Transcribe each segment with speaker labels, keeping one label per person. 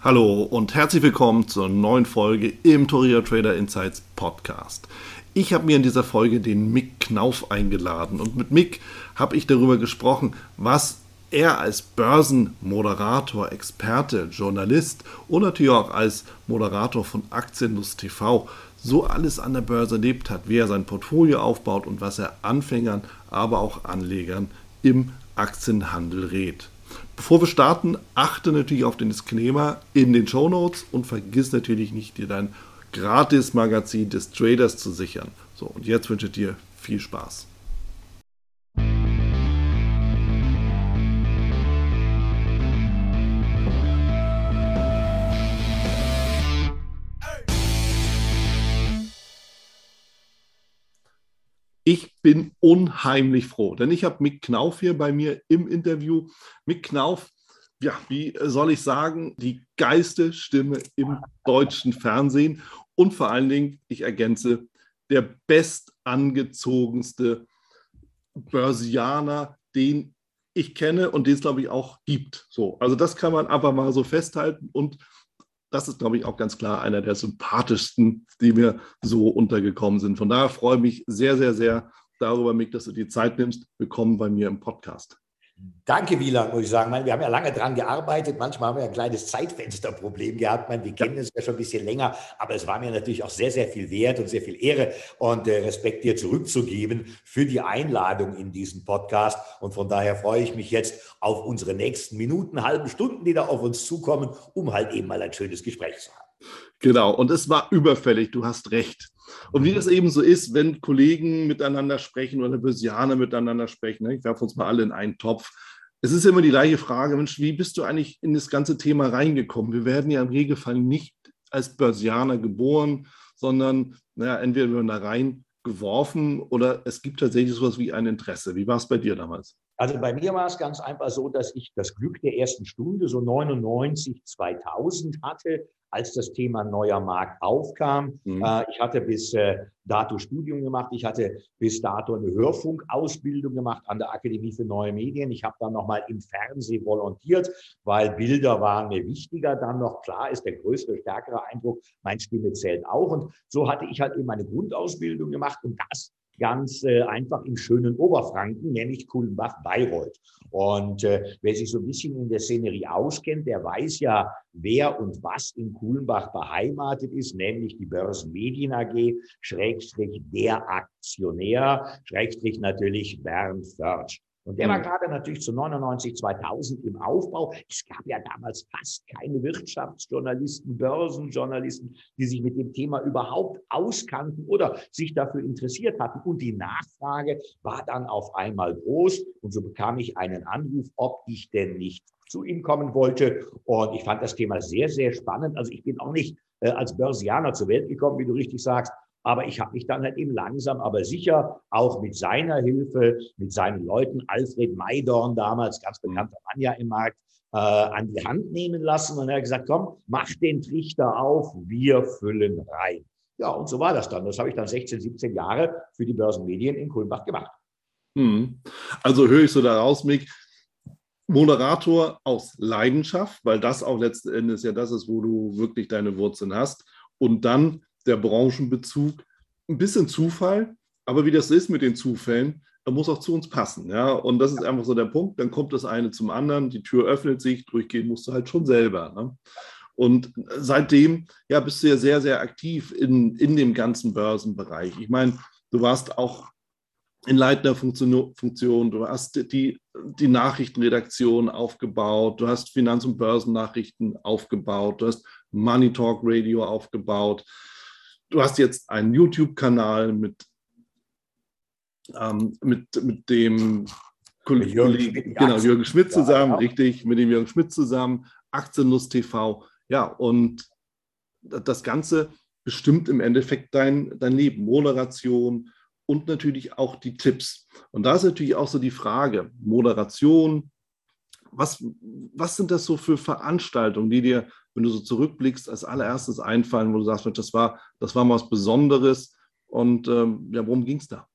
Speaker 1: Hallo und herzlich willkommen zur neuen Folge im Toria Trader Insights Podcast. Ich habe mir in dieser Folge den Mick Knauf eingeladen und mit Mick habe ich darüber gesprochen, was er als Börsenmoderator, Experte, Journalist und natürlich auch als Moderator von Aktienlust TV so alles an der Börse erlebt hat, wie er sein Portfolio aufbaut und was er Anfängern, aber auch Anlegern im Aktienhandel rät. Bevor wir starten, achte natürlich auf den Disclaimer in den Show Notes und vergiss natürlich nicht, dir dein Gratis-Magazin des Traders zu sichern. So, und jetzt wünsche ich dir viel Spaß. Ich bin unheimlich froh, denn ich habe Mick Knauf hier bei mir im Interview. Mick Knauf, ja, wie soll ich sagen, die geiste Stimme im deutschen Fernsehen und vor allen Dingen, ich ergänze, der bestangezogenste Börsianer, den ich kenne und den es, glaube ich, auch gibt. So, also das kann man aber mal so festhalten und das ist, glaube ich, auch ganz klar einer der sympathischsten, die mir so untergekommen sind. Von daher freue ich mich sehr, sehr, sehr darüber, Mick, dass du die Zeit nimmst. Willkommen bei mir im Podcast.
Speaker 2: Danke, Wieland, muss ich sagen. wir haben ja lange daran gearbeitet. Manchmal haben wir ein kleines Zeitfensterproblem gehabt. wir kennen es ja schon ein bisschen länger, aber es war mir natürlich auch sehr, sehr viel wert und sehr viel Ehre und äh, Respekt dir zurückzugeben für die Einladung in diesen Podcast. Und von daher freue ich mich jetzt auf unsere nächsten Minuten, halben Stunden, die da auf uns zukommen, um halt eben mal ein schönes Gespräch zu haben.
Speaker 1: Genau, und es war überfällig, du hast recht. Und wie das eben so ist, wenn Kollegen miteinander sprechen oder Börsianer miteinander sprechen, ne, ich werfe uns mal alle in einen Topf, es ist immer die gleiche Frage, Mensch, wie bist du eigentlich in das ganze Thema reingekommen? Wir werden ja im Regelfall nicht als Börsianer geboren, sondern naja, entweder wir werden da reingeworfen oder es gibt tatsächlich sowas wie ein Interesse. Wie war es bei dir damals?
Speaker 2: Also bei mir war es ganz einfach so, dass ich das Glück der ersten Stunde so 99, 2000 hatte, als das Thema neuer Markt aufkam. Mhm. Äh, ich hatte bis äh, dato Studium gemacht. Ich hatte bis dato eine Hörfunkausbildung gemacht an der Akademie für Neue Medien. Ich habe dann nochmal im Fernsehen volontiert, weil Bilder waren mir wichtiger. Dann noch klar ist der größere, stärkere Eindruck, meine Stimme zählt auch. Und so hatte ich halt eben meine Grundausbildung gemacht und das ganz äh, einfach im schönen Oberfranken, nämlich Kulmbach-Bayreuth. Und äh, wer sich so ein bisschen in der Szenerie auskennt, der weiß ja, wer und was in Kulmbach beheimatet ist, nämlich die Börsenmedien AG, Schrägstrich der Aktionär, Schrägstrich natürlich Bernd Förtsch. Und der war gerade natürlich zu 99, 2000 im Aufbau. Es gab ja damals fast keine Wirtschaftsjournalisten, Börsenjournalisten, die sich mit dem Thema überhaupt auskannten oder sich dafür interessiert hatten. Und die Nachfrage war dann auf einmal groß. Und so bekam ich einen Anruf, ob ich denn nicht zu ihm kommen wollte. Und ich fand das Thema sehr, sehr spannend. Also ich bin auch nicht äh, als Börsianer zur Welt gekommen, wie du richtig sagst, aber ich habe mich dann halt eben langsam, aber sicher auch mit seiner Hilfe, mit seinen Leuten, Alfred Maidorn damals, ganz bekannter Mann ja im Markt, äh, an die Hand nehmen lassen. Und er hat gesagt, komm, mach den Trichter auf, wir füllen rein. Ja, und so war das dann. Das habe ich dann 16, 17 Jahre für die Börsenmedien in Kulmbach gemacht.
Speaker 1: Hm. Also höre ich so daraus, Mick, Moderator aus Leidenschaft, weil das auch letzten Endes ja das ist, wo du wirklich deine Wurzeln hast. Und dann der Branchenbezug, ein bisschen Zufall, aber wie das ist mit den Zufällen, da muss auch zu uns passen. Ja? Und das ist einfach so der Punkt. Dann kommt das eine zum anderen, die Tür öffnet sich, durchgehen musst du halt schon selber. Ne? Und seitdem ja, bist du ja sehr, sehr aktiv in, in dem ganzen Börsenbereich. Ich meine, du warst auch in leitender Funktion, Funktion, du hast die, die Nachrichtenredaktion aufgebaut, du hast Finanz- und Börsennachrichten aufgebaut, du hast Money Talk Radio aufgebaut du hast jetzt einen YouTube-Kanal mit, ähm, mit, mit dem mit Jürgen, Schmidt, genau, Jürgen Schmidt zusammen, ja, genau. richtig, mit dem Jürgen Schmidt zusammen, Aktienlust TV. Ja, und das Ganze bestimmt im Endeffekt dein, dein Leben, Moderation und natürlich auch die Tipps. Und da ist natürlich auch so die Frage, Moderation, was, was sind das so für Veranstaltungen, die dir wenn du so zurückblickst, als allererstes einfallen, wo du sagst, das war, das war mal was Besonderes und ähm, ja, worum ging es da?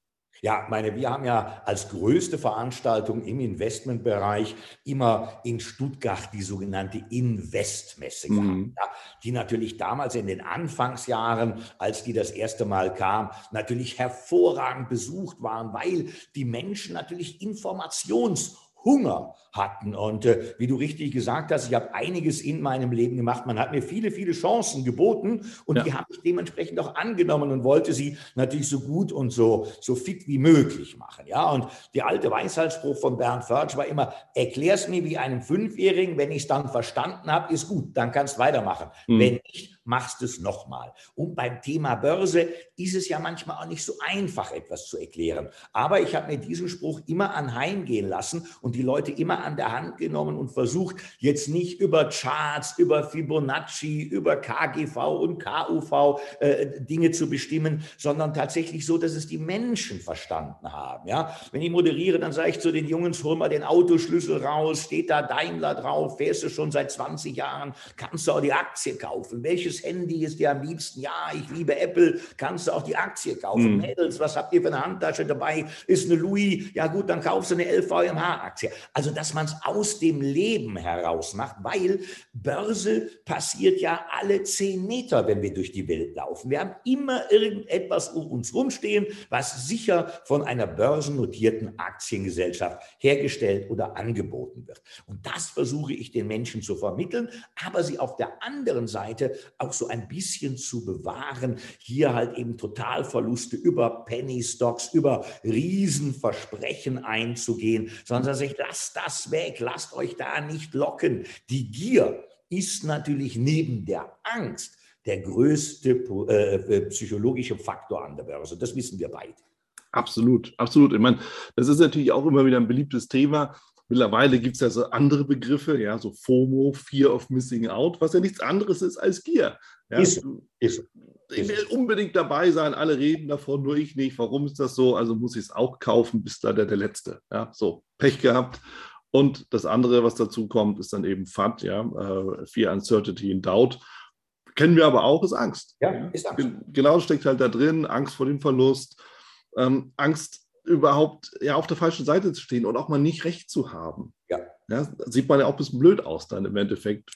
Speaker 2: Ja, meine, wir haben ja als größte Veranstaltung im Investmentbereich immer in Stuttgart die sogenannte Investmesse mhm. gehabt, ja, die natürlich damals in den Anfangsjahren, als die das erste Mal kam, natürlich hervorragend besucht waren, weil die Menschen natürlich Informations- Hunger hatten. Und äh, wie du richtig gesagt hast, ich habe einiges in meinem Leben gemacht. Man hat mir viele, viele Chancen geboten und ja. die habe ich dementsprechend auch angenommen und wollte sie natürlich so gut und so, so fit wie möglich machen. Ja, und der alte Weisheitsspruch von Bernd Förtsch war immer, erklär's mir wie einem Fünfjährigen, wenn ich es dann verstanden habe, ist gut, dann kannst weitermachen. Mhm. Wenn nicht, machst es nochmal. Und beim Thema Börse ist es ja manchmal auch nicht so einfach, etwas zu erklären. Aber ich habe mir diesen Spruch immer anheimgehen lassen und die Leute immer an der Hand genommen und versucht, jetzt nicht über Charts, über Fibonacci, über KGV und KUV äh, Dinge zu bestimmen, sondern tatsächlich so, dass es die Menschen verstanden haben. Ja? Wenn ich moderiere, dann sage ich zu den Jungs, hol mal den Autoschlüssel raus, steht da Daimler drauf, fährst du schon seit 20 Jahren, kannst du auch die Aktie kaufen. Welches welches Handy ist dir am liebsten? Ja, ich liebe Apple. Kannst du auch die Aktie kaufen? Mhm. Mädels, was habt ihr für eine Handtasche dabei? Ist eine Louis? Ja gut, dann kaufst du eine LVMH-Aktie. Also, dass man es aus dem Leben heraus macht, weil Börse passiert ja alle zehn Meter, wenn wir durch die Welt laufen. Wir haben immer irgendetwas um uns rumstehen, was sicher von einer börsennotierten Aktiengesellschaft hergestellt oder angeboten wird. Und das versuche ich den Menschen zu vermitteln, aber sie auf der anderen Seite auch so ein bisschen zu bewahren. Hier halt eben Totalverluste über Penny Stocks, über Riesenversprechen einzugehen, sondern sich, lasst das weg, lasst euch da nicht locken. Die Gier ist natürlich neben der Angst der größte äh, äh, psychologische Faktor an der Börse. Das wissen wir beide.
Speaker 1: Absolut, absolut. Ich meine, das ist natürlich auch immer wieder ein beliebtes Thema. Mittlerweile gibt es ja so andere Begriffe, ja, so FOMO, Fear of Missing Out, was ja nichts anderes ist als Gier. Ja, ist, ist. Ich will unbedingt dabei sein, alle reden davon, nur ich nicht. Warum ist das so? Also muss ich es auch kaufen, bis da der, der Letzte. Ja, so, Pech gehabt. Und das andere, was dazu kommt, ist dann eben FAT, ja, uh, Fear, Uncertainty and Doubt. Kennen wir aber auch, ist Angst. Ja, ist Angst. Genau steckt halt da drin, Angst vor dem Verlust, ähm, Angst überhaupt ja, auf der falschen Seite zu stehen und auch mal nicht recht zu haben. Ja. ja sieht man ja auch ein bisschen blöd aus dann im Endeffekt.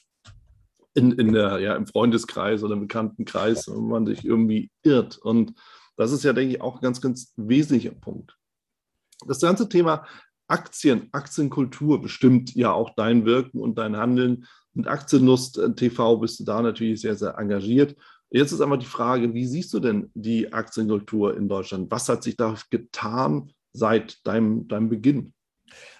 Speaker 1: In, in der, ja, im Freundeskreis oder im Bekanntenkreis, wenn man sich irgendwie irrt. Und das ist ja, denke ich, auch ein ganz, ganz wesentlicher Punkt. Das ganze Thema Aktien, Aktienkultur bestimmt ja auch dein Wirken und dein Handeln. Mit Aktienlust äh, TV bist du da natürlich sehr, sehr engagiert. Jetzt ist aber die Frage, wie siehst du denn die Aktienkultur in Deutschland? Was hat sich da getan seit deinem, deinem Beginn?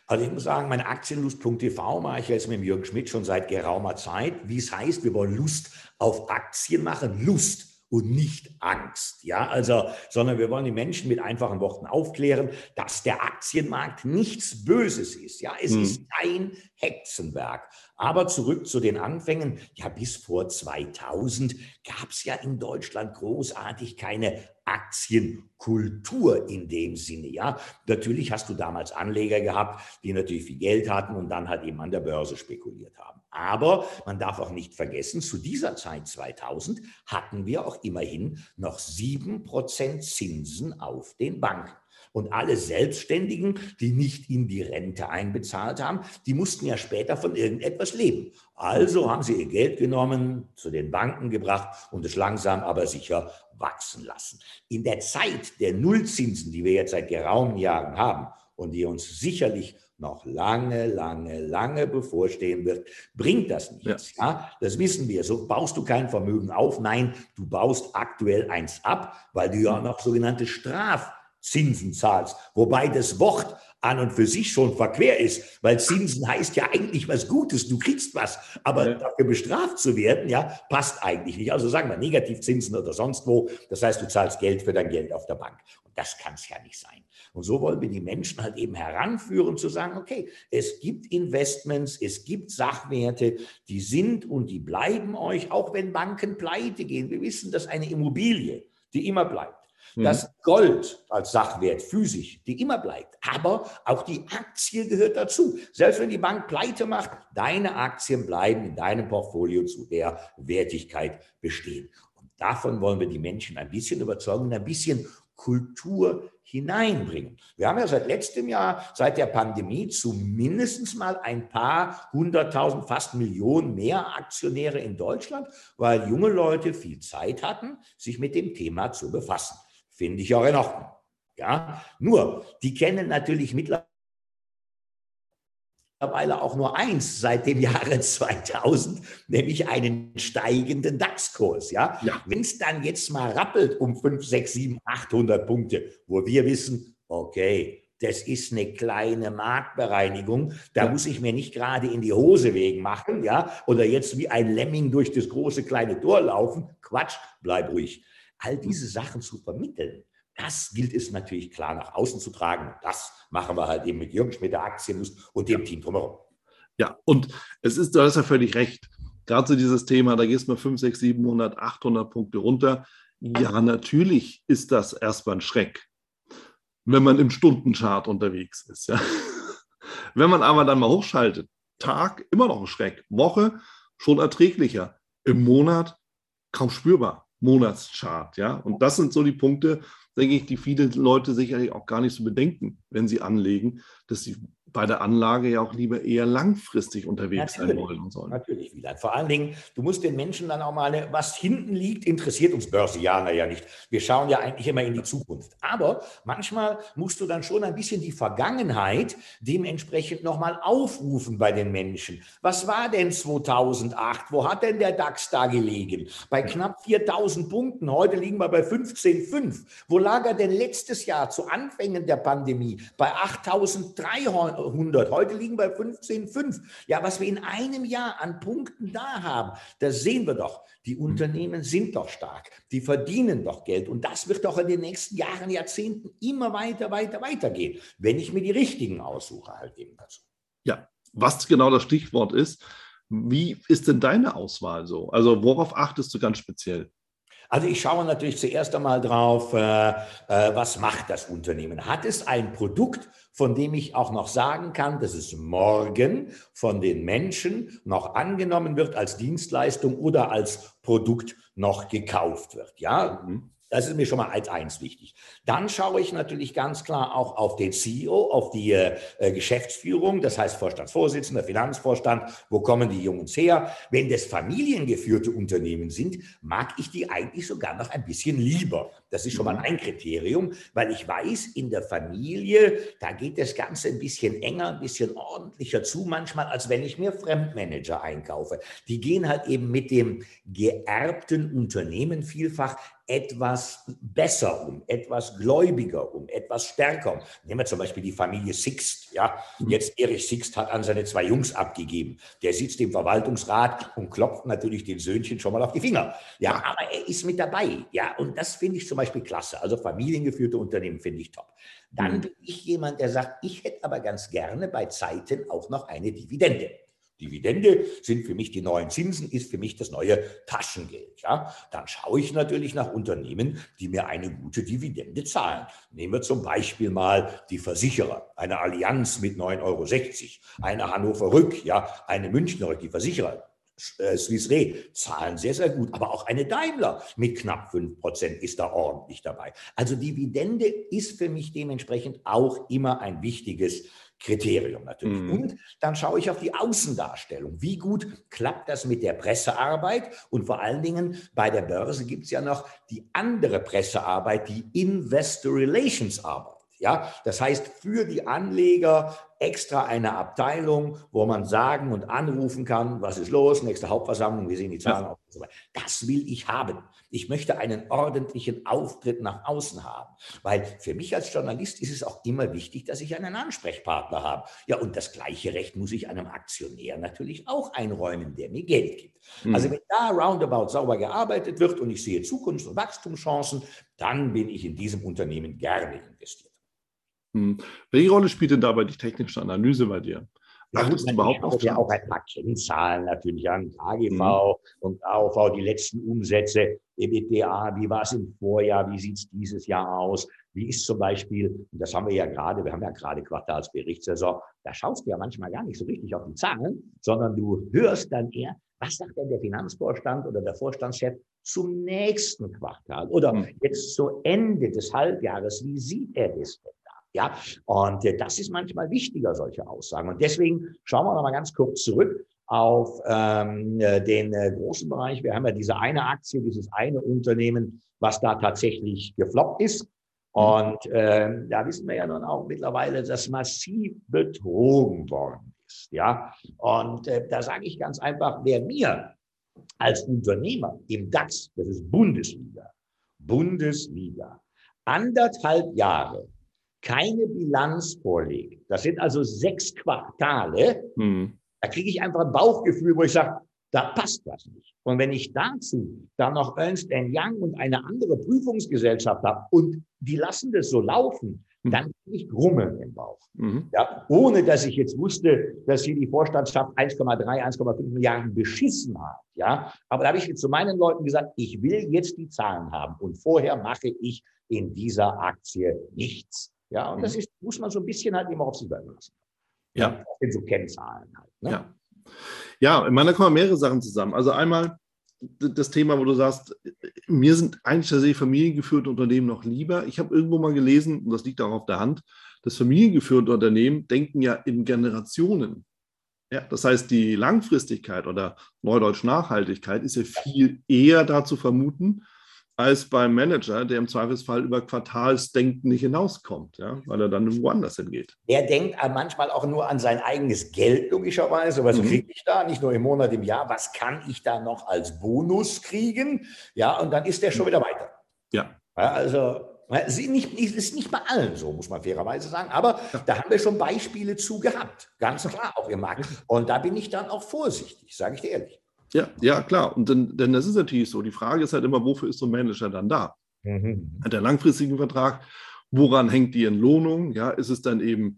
Speaker 2: Also ich muss sagen, meine Aktienlust.tv mache ich jetzt mit Jürgen Schmidt schon seit geraumer Zeit. Wie es heißt, wir wollen Lust auf Aktien machen. Lust und nicht Angst. Ja, also, sondern wir wollen die Menschen mit einfachen Worten aufklären, dass der Aktienmarkt nichts Böses ist. Ja, es hm. ist kein Hexenwerk. Aber zurück zu den Anfängen. Ja, bis vor 2000 gab es ja in Deutschland großartig keine Aktienkultur in dem Sinne. Ja, natürlich hast du damals Anleger gehabt, die natürlich viel Geld hatten und dann halt eben an der Börse spekuliert haben. Aber man darf auch nicht vergessen, zu dieser Zeit 2000 hatten wir auch immerhin noch sieben Prozent Zinsen auf den Banken. Und alle Selbstständigen, die nicht in die Rente einbezahlt haben, die mussten ja später von irgendetwas leben. Also haben sie ihr Geld genommen, zu den Banken gebracht und es langsam aber sicher wachsen lassen. In der Zeit der Nullzinsen, die wir jetzt seit geraumen Jahren haben und die uns sicherlich noch lange, lange, lange bevorstehen wird, bringt das nichts. Ja. ja. das wissen wir. So baust du kein Vermögen auf. Nein, du baust aktuell eins ab, weil du ja noch sogenannte Straf Zinsen zahlst. Wobei das Wort an und für sich schon verquer ist, weil Zinsen heißt ja eigentlich was Gutes, du kriegst was, aber ja. dafür bestraft zu werden, ja, passt eigentlich nicht. Also sagen wir Negativzinsen oder sonst wo, das heißt, du zahlst Geld für dein Geld auf der Bank. Und das kann es ja nicht sein. Und so wollen wir die Menschen halt eben heranführen, zu sagen, okay, es gibt Investments, es gibt Sachwerte, die sind und die bleiben euch, auch wenn Banken pleite gehen. Wir wissen, dass eine Immobilie, die immer bleibt, Mhm. Das Gold als Sachwert physisch, die immer bleibt. Aber auch die Aktie gehört dazu. Selbst wenn die Bank pleite macht, deine Aktien bleiben in deinem Portfolio zu der Wertigkeit bestehen. Und davon wollen wir die Menschen ein bisschen überzeugen, ein bisschen Kultur hineinbringen. Wir haben ja seit letztem Jahr, seit der Pandemie, zumindest mal ein paar hunderttausend, fast Millionen mehr Aktionäre in Deutschland, weil junge Leute viel Zeit hatten, sich mit dem Thema zu befassen. Finde ich auch in Ordnung. Ja, nur, die kennen natürlich mittlerweile auch nur eins seit dem Jahre 2000, nämlich einen steigenden DAX-Kurs. Ja? ja. Wenn es dann jetzt mal rappelt um 5, 6, 7, 800 Punkte, wo wir wissen, okay, das ist eine kleine Marktbereinigung. Da ja. muss ich mir nicht gerade in die Hose wegen machen, ja, oder jetzt wie ein Lemming durch das große kleine Tor laufen. Quatsch, bleib ruhig. All diese Sachen zu vermitteln, das gilt es natürlich klar nach außen zu tragen. Das machen wir halt eben mit Jürgen Schmidt, der Aktienlust und dem Team drumherum.
Speaker 1: Ja, und es ist, du hast ja völlig recht. Gerade zu dieses Thema, da gehst du mal 5, 6, 700, 800 Punkte runter. Ja, natürlich ist das erstmal ein Schreck, wenn man im Stundenchart unterwegs ist. Ja. Wenn man aber dann mal hochschaltet, Tag immer noch ein Schreck, Woche schon erträglicher, im Monat kaum spürbar. Monatschart, ja. Und das sind so die Punkte, denke ich, die viele Leute sicherlich auch gar nicht so bedenken, wenn sie anlegen, dass sie bei der Anlage ja auch lieber eher langfristig unterwegs natürlich, sein wollen und sollen.
Speaker 2: Natürlich, Wieland. Vor allen Dingen, du musst den Menschen dann auch mal, was hinten liegt, interessiert uns Börsianer ja nicht. Wir schauen ja eigentlich immer in die Zukunft. Aber manchmal musst du dann schon ein bisschen die Vergangenheit dementsprechend nochmal aufrufen bei den Menschen. Was war denn 2008? Wo hat denn der DAX da gelegen? Bei knapp 4000 Punkten. Heute liegen wir bei 15,5. Wo lag er denn letztes Jahr zu Anfängen der Pandemie? Bei 8300. 100. Heute liegen wir bei 15,5. Ja, was wir in einem Jahr an Punkten da haben, das sehen wir doch. Die mhm. Unternehmen sind doch stark. Die verdienen doch Geld. Und das wird doch in den nächsten Jahren, Jahrzehnten immer weiter, weiter, weiter gehen, wenn ich mir die richtigen aussuche, halt eben dazu.
Speaker 1: Ja, was genau das Stichwort ist, wie ist denn deine Auswahl so? Also worauf achtest du ganz speziell?
Speaker 2: Also ich schaue natürlich zuerst einmal drauf, äh, äh, was macht das Unternehmen? Hat es ein Produkt, von dem ich auch noch sagen kann, dass es morgen von den Menschen noch angenommen wird als Dienstleistung oder als Produkt noch gekauft wird? Ja, mhm. Das ist mir schon mal als eins wichtig. Dann schaue ich natürlich ganz klar auch auf den CEO, auf die äh, Geschäftsführung, das heißt Vorstandsvorsitzender, Finanzvorstand, wo kommen die Jungs her? Wenn das familiengeführte Unternehmen sind, mag ich die eigentlich sogar noch ein bisschen lieber. Das ist schon mal mhm. ein Kriterium, weil ich weiß, in der Familie, da geht das Ganze ein bisschen enger, ein bisschen ordentlicher zu, manchmal, als wenn ich mir Fremdmanager einkaufe. Die gehen halt eben mit dem geerbten Unternehmen vielfach etwas besser um, etwas gläubiger um, etwas stärker um. Nehmen wir zum Beispiel die Familie Sixt. Ja, mhm. jetzt Erich Sixt hat an seine zwei Jungs abgegeben. Der sitzt im Verwaltungsrat und klopft natürlich den Söhnchen schon mal auf die Finger. Ja, aber er ist mit dabei. Ja, und das finde ich zum Beispiel klasse. Also familiengeführte Unternehmen finde ich top. Dann mhm. bin ich jemand, der sagt, ich hätte aber ganz gerne bei Zeiten auch noch eine Dividende. Dividende sind für mich die neuen Zinsen, ist für mich das neue Taschengeld. Ja? Dann schaue ich natürlich nach Unternehmen, die mir eine gute Dividende zahlen. Nehmen wir zum Beispiel mal die Versicherer, eine Allianz mit 9,60 Euro, eine Hannover Rück, ja, eine Münchner Rück, die Versicherer. Äh, Swiss Re zahlen sehr, sehr gut, aber auch eine Daimler mit knapp 5% ist da ordentlich dabei. Also Dividende ist für mich dementsprechend auch immer ein wichtiges Kriterium natürlich. Mhm. Und dann schaue ich auf die Außendarstellung. Wie gut klappt das mit der Pressearbeit? Und vor allen Dingen bei der Börse gibt es ja noch die andere Pressearbeit, die Investor Relations Arbeit. Ja, das heißt für die Anleger extra eine Abteilung, wo man sagen und anrufen kann, was ist los, nächste Hauptversammlung, wie sehen die Zahlen aus und so weiter. Das will ich haben. Ich möchte einen ordentlichen Auftritt nach außen haben, weil für mich als Journalist ist es auch immer wichtig, dass ich einen Ansprechpartner habe. Ja, und das gleiche Recht muss ich einem Aktionär natürlich auch einräumen, der mir Geld gibt. Mhm. Also wenn da roundabout sauber gearbeitet wird und ich sehe Zukunfts- und Wachstumschancen, dann bin ich in diesem Unternehmen gerne investiert.
Speaker 1: Hm. Welche Rolle spielt denn dabei die technische Analyse bei dir?
Speaker 2: Achtest du überhaupt auf ja auch ein paar Kennzahlen natürlich an KGV mhm. und AOV, die letzten Umsätze, EBITDA, wie war es im Vorjahr, wie sieht es dieses Jahr aus, wie ist zum Beispiel, und das haben wir ja gerade, wir haben ja gerade Quartalsberichtssaison, da schaust du ja manchmal gar nicht so richtig auf die Zahlen, sondern du hörst dann eher, was sagt denn der Finanzvorstand oder der Vorstandschef zum nächsten Quartal oder hm. jetzt zu Ende des Halbjahres? Wie sieht er das denn? Ja, und äh, das ist manchmal wichtiger, solche Aussagen. Und deswegen schauen wir noch mal ganz kurz zurück auf ähm, äh, den äh, großen Bereich. Wir haben ja diese eine Aktie, dieses eine Unternehmen, was da tatsächlich gefloppt ist. Hm. Und äh, da wissen wir ja nun auch mittlerweile, dass massiv betrogen worden ist. Ja, und äh, da sage ich ganz einfach, wer mir als Unternehmer im DAX, das ist Bundesliga, Bundesliga, anderthalb Jahre keine Bilanz vorlegt, das sind also sechs Quartale, hm. da kriege ich einfach ein Bauchgefühl, wo ich sage, da passt was nicht. Und wenn ich dazu dann noch Ernst Young und eine andere Prüfungsgesellschaft habe und die lassen das so laufen, Mhm. dann ich Grummeln im Bauch. Mhm. Ja, ohne dass ich jetzt wusste, dass hier die Vorstandschaft 1,3, 1,5 Milliarden beschissen hat. Ja, aber da habe ich jetzt zu meinen Leuten gesagt, ich will jetzt die Zahlen haben und vorher mache ich in dieser Aktie nichts. Ja, und mhm. das ist, muss man so ein bisschen halt immer auf sich lassen.
Speaker 1: Ja.
Speaker 2: Sind so Kennzahlen halt.
Speaker 1: Ne? Ja. Ja, in meiner kommen mehrere Sachen zusammen. Also einmal das Thema, wo du sagst, mir sind eigentlich tatsächlich familiengeführte Unternehmen noch lieber. Ich habe irgendwo mal gelesen, und das liegt auch auf der Hand, dass familiengeführte Unternehmen denken ja in Generationen. Ja, das heißt, die Langfristigkeit oder Neudeutsch Nachhaltigkeit ist ja viel eher da zu vermuten, als beim Manager, der im Zweifelsfall über Quartalsdenken nicht hinauskommt, ja, weil er dann woanders hingeht.
Speaker 2: Der denkt manchmal auch nur an sein eigenes Geld, logischerweise. Was mhm. kriege ich da? Nicht nur im Monat, im Jahr. Was kann ich da noch als Bonus kriegen? Ja, und dann ist der schon wieder weiter.
Speaker 1: Ja.
Speaker 2: ja also, es ist nicht, ist nicht bei allen so, muss man fairerweise sagen. Aber ja. da haben wir schon Beispiele zu gehabt. Ganz klar, auch im Markt. Und da bin ich dann auch vorsichtig, sage ich dir ehrlich.
Speaker 1: Ja, ja, klar. Und denn, denn das ist natürlich so. Die Frage ist halt immer, wofür ist so ein Manager dann da? Mhm. Hat er langfristigen Vertrag? Woran hängt die Entlohnung? Ja, ist es dann eben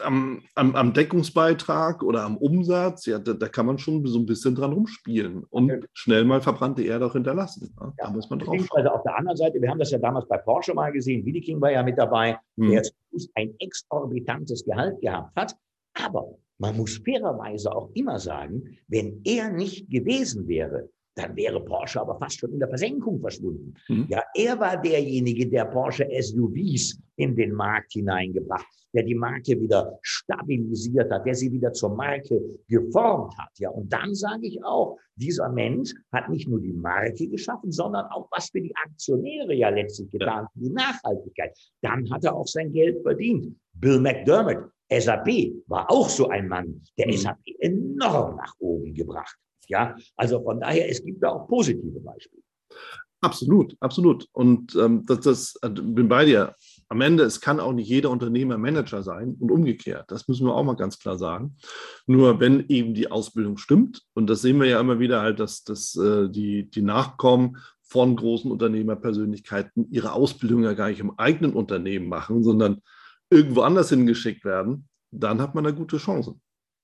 Speaker 1: am, am, am Deckungsbeitrag oder am Umsatz? Ja, da, da, kann man schon so ein bisschen dran rumspielen und okay. schnell mal verbrannte Erde auch hinterlassen. Ja, da muss man drauf.
Speaker 2: Also auf der anderen Seite, wir haben das ja damals bei Porsche mal gesehen. Wiedeking war ja mit dabei, hm. der ein exorbitantes Gehalt gehabt hat. Aber man muss fairerweise auch immer sagen, wenn er nicht gewesen wäre, dann wäre Porsche aber fast schon in der Versenkung verschwunden. Mhm. Ja, er war derjenige, der Porsche SUVs in den Markt hineingebracht, der die Marke wieder stabilisiert hat, der sie wieder zur Marke geformt hat. Ja, und dann sage ich auch, dieser Mensch hat nicht nur die Marke geschaffen, sondern auch was für die Aktionäre ja letztlich getan, ja. die Nachhaltigkeit. Dann hat er auch sein Geld verdient. Bill McDermott, SAP war auch so ein Mann, der mhm. SAP enorm nach oben gebracht hat. Ja, also von daher, es gibt da auch positive Beispiele.
Speaker 1: Absolut, absolut. Und ähm, das, das äh, bin bei dir. Am Ende, es kann auch nicht jeder Unternehmer Manager sein und umgekehrt. Das müssen wir auch mal ganz klar sagen. Nur wenn eben die Ausbildung stimmt, und das sehen wir ja immer wieder halt, dass, dass äh, die, die Nachkommen von großen Unternehmerpersönlichkeiten ihre Ausbildung ja gar nicht im eigenen Unternehmen machen, sondern irgendwo anders hingeschickt werden, dann hat man eine gute Chance.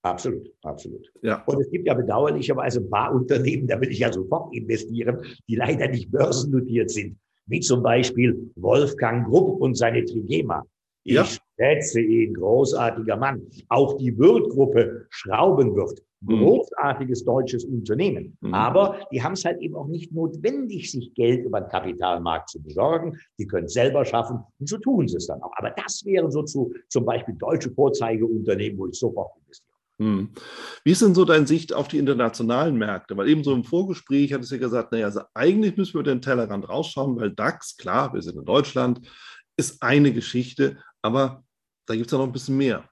Speaker 2: Absolut, absolut. Ja. Und es gibt ja bedauerlicherweise ein paar Unternehmen, da will ich ja sofort investieren, die leider nicht börsennotiert sind. Wie zum Beispiel Wolfgang Grupp und seine Trigema. Ich ja. Schätze ihn, großartiger Mann. Auch die Wirth-Gruppe Schraubenwirt Mhm. großartiges deutsches Unternehmen. Mhm. Aber die haben es halt eben auch nicht notwendig, sich Geld über den Kapitalmarkt zu besorgen. Die können es selber schaffen und so tun sie es dann auch. Aber das wären so zu, zum Beispiel deutsche Vorzeigeunternehmen, wo ich sofort investiere.
Speaker 1: Hm. Wie ist denn so deine Sicht auf die internationalen Märkte? Weil eben so im Vorgespräch hat es ja gesagt, naja, also eigentlich müssen wir den Tellerrand rausschauen, weil DAX, klar, wir sind in Deutschland, ist eine Geschichte, aber da gibt es ja noch ein bisschen mehr.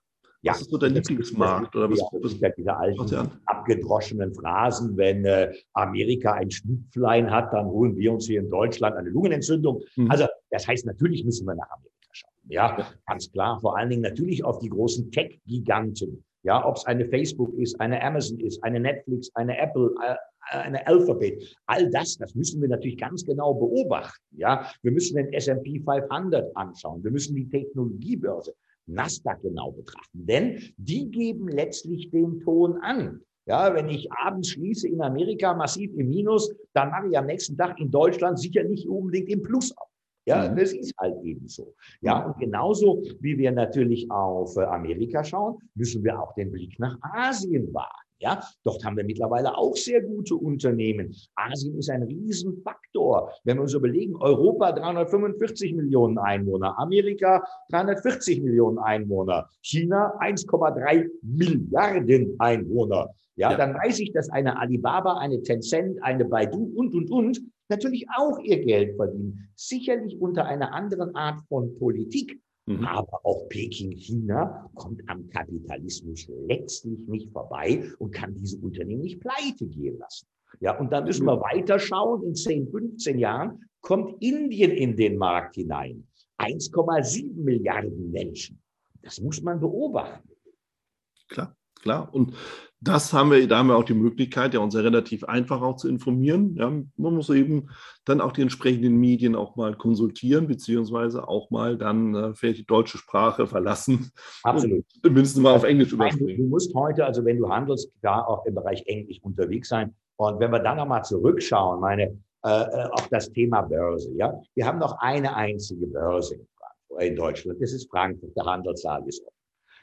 Speaker 2: Ja, was ist so dein Lieblingsmarkt? Oder was, was, ja diese alten abgedroschenen Phrasen, wenn äh, Amerika ein Schnupflein hat, dann holen wir uns hier in Deutschland eine Lungenentzündung. Mhm. Also das heißt, natürlich müssen wir nach Amerika schauen. Ja, ja, ganz klar. Vor allen Dingen natürlich auf die großen Tech-Giganten. Ja, ob es eine Facebook ist, eine Amazon ist, eine Netflix, eine Apple, äh, eine Alphabet. All das, das müssen wir natürlich ganz genau beobachten. Ja, wir müssen den S&P 500 anschauen. Wir müssen die Technologiebörse Nasdaq genau betrachten. Denn die geben letztlich den Ton an. Ja, wenn ich abends schließe in Amerika massiv im Minus, dann mache ich am nächsten Tag in Deutschland sicher nicht unbedingt im Plus auf. Ja, mhm. das ist halt eben so. Ja, und genauso wie wir natürlich auf äh, Amerika schauen, müssen wir auch den Blick nach Asien wagen. Ja, dort haben wir mittlerweile auch sehr gute Unternehmen. Asien ist ein Riesenfaktor. Wenn wir uns überlegen, Europa 345 Millionen Einwohner, Amerika 340 Millionen Einwohner, China 1,3 Milliarden Einwohner. Ja, ja, dann weiß ich, dass eine Alibaba, eine Tencent, eine Baidu und, und, und natürlich auch ihr Geld verdienen. Sicherlich unter einer anderen Art von Politik. Mhm. Aber auch Peking, China kommt am Kapitalismus letztlich nicht vorbei und kann diese Unternehmen nicht pleite gehen lassen. Ja, und dann müssen wir weiterschauen. In 10, 15 Jahren kommt Indien in den Markt hinein. 1,7 Milliarden Menschen. Das muss man beobachten.
Speaker 1: Klar, klar. Und das haben wir, da haben wir auch die Möglichkeit, ja, uns ja relativ einfach auch zu informieren. Ja, man muss eben dann auch die entsprechenden Medien auch mal konsultieren, beziehungsweise auch mal dann äh, vielleicht die deutsche Sprache verlassen.
Speaker 2: Absolut.
Speaker 1: Mindestens mal auf Englisch überspringen.
Speaker 2: Du, musst heute, also wenn du handelst, da auch im Bereich Englisch unterwegs sein. Und wenn wir dann nochmal zurückschauen, meine, äh, äh, auf das Thema Börse, ja. Wir haben noch eine einzige Börse in, Frankfurt, in Deutschland. Das ist Frankfurt. Der Handelssaal ist offen.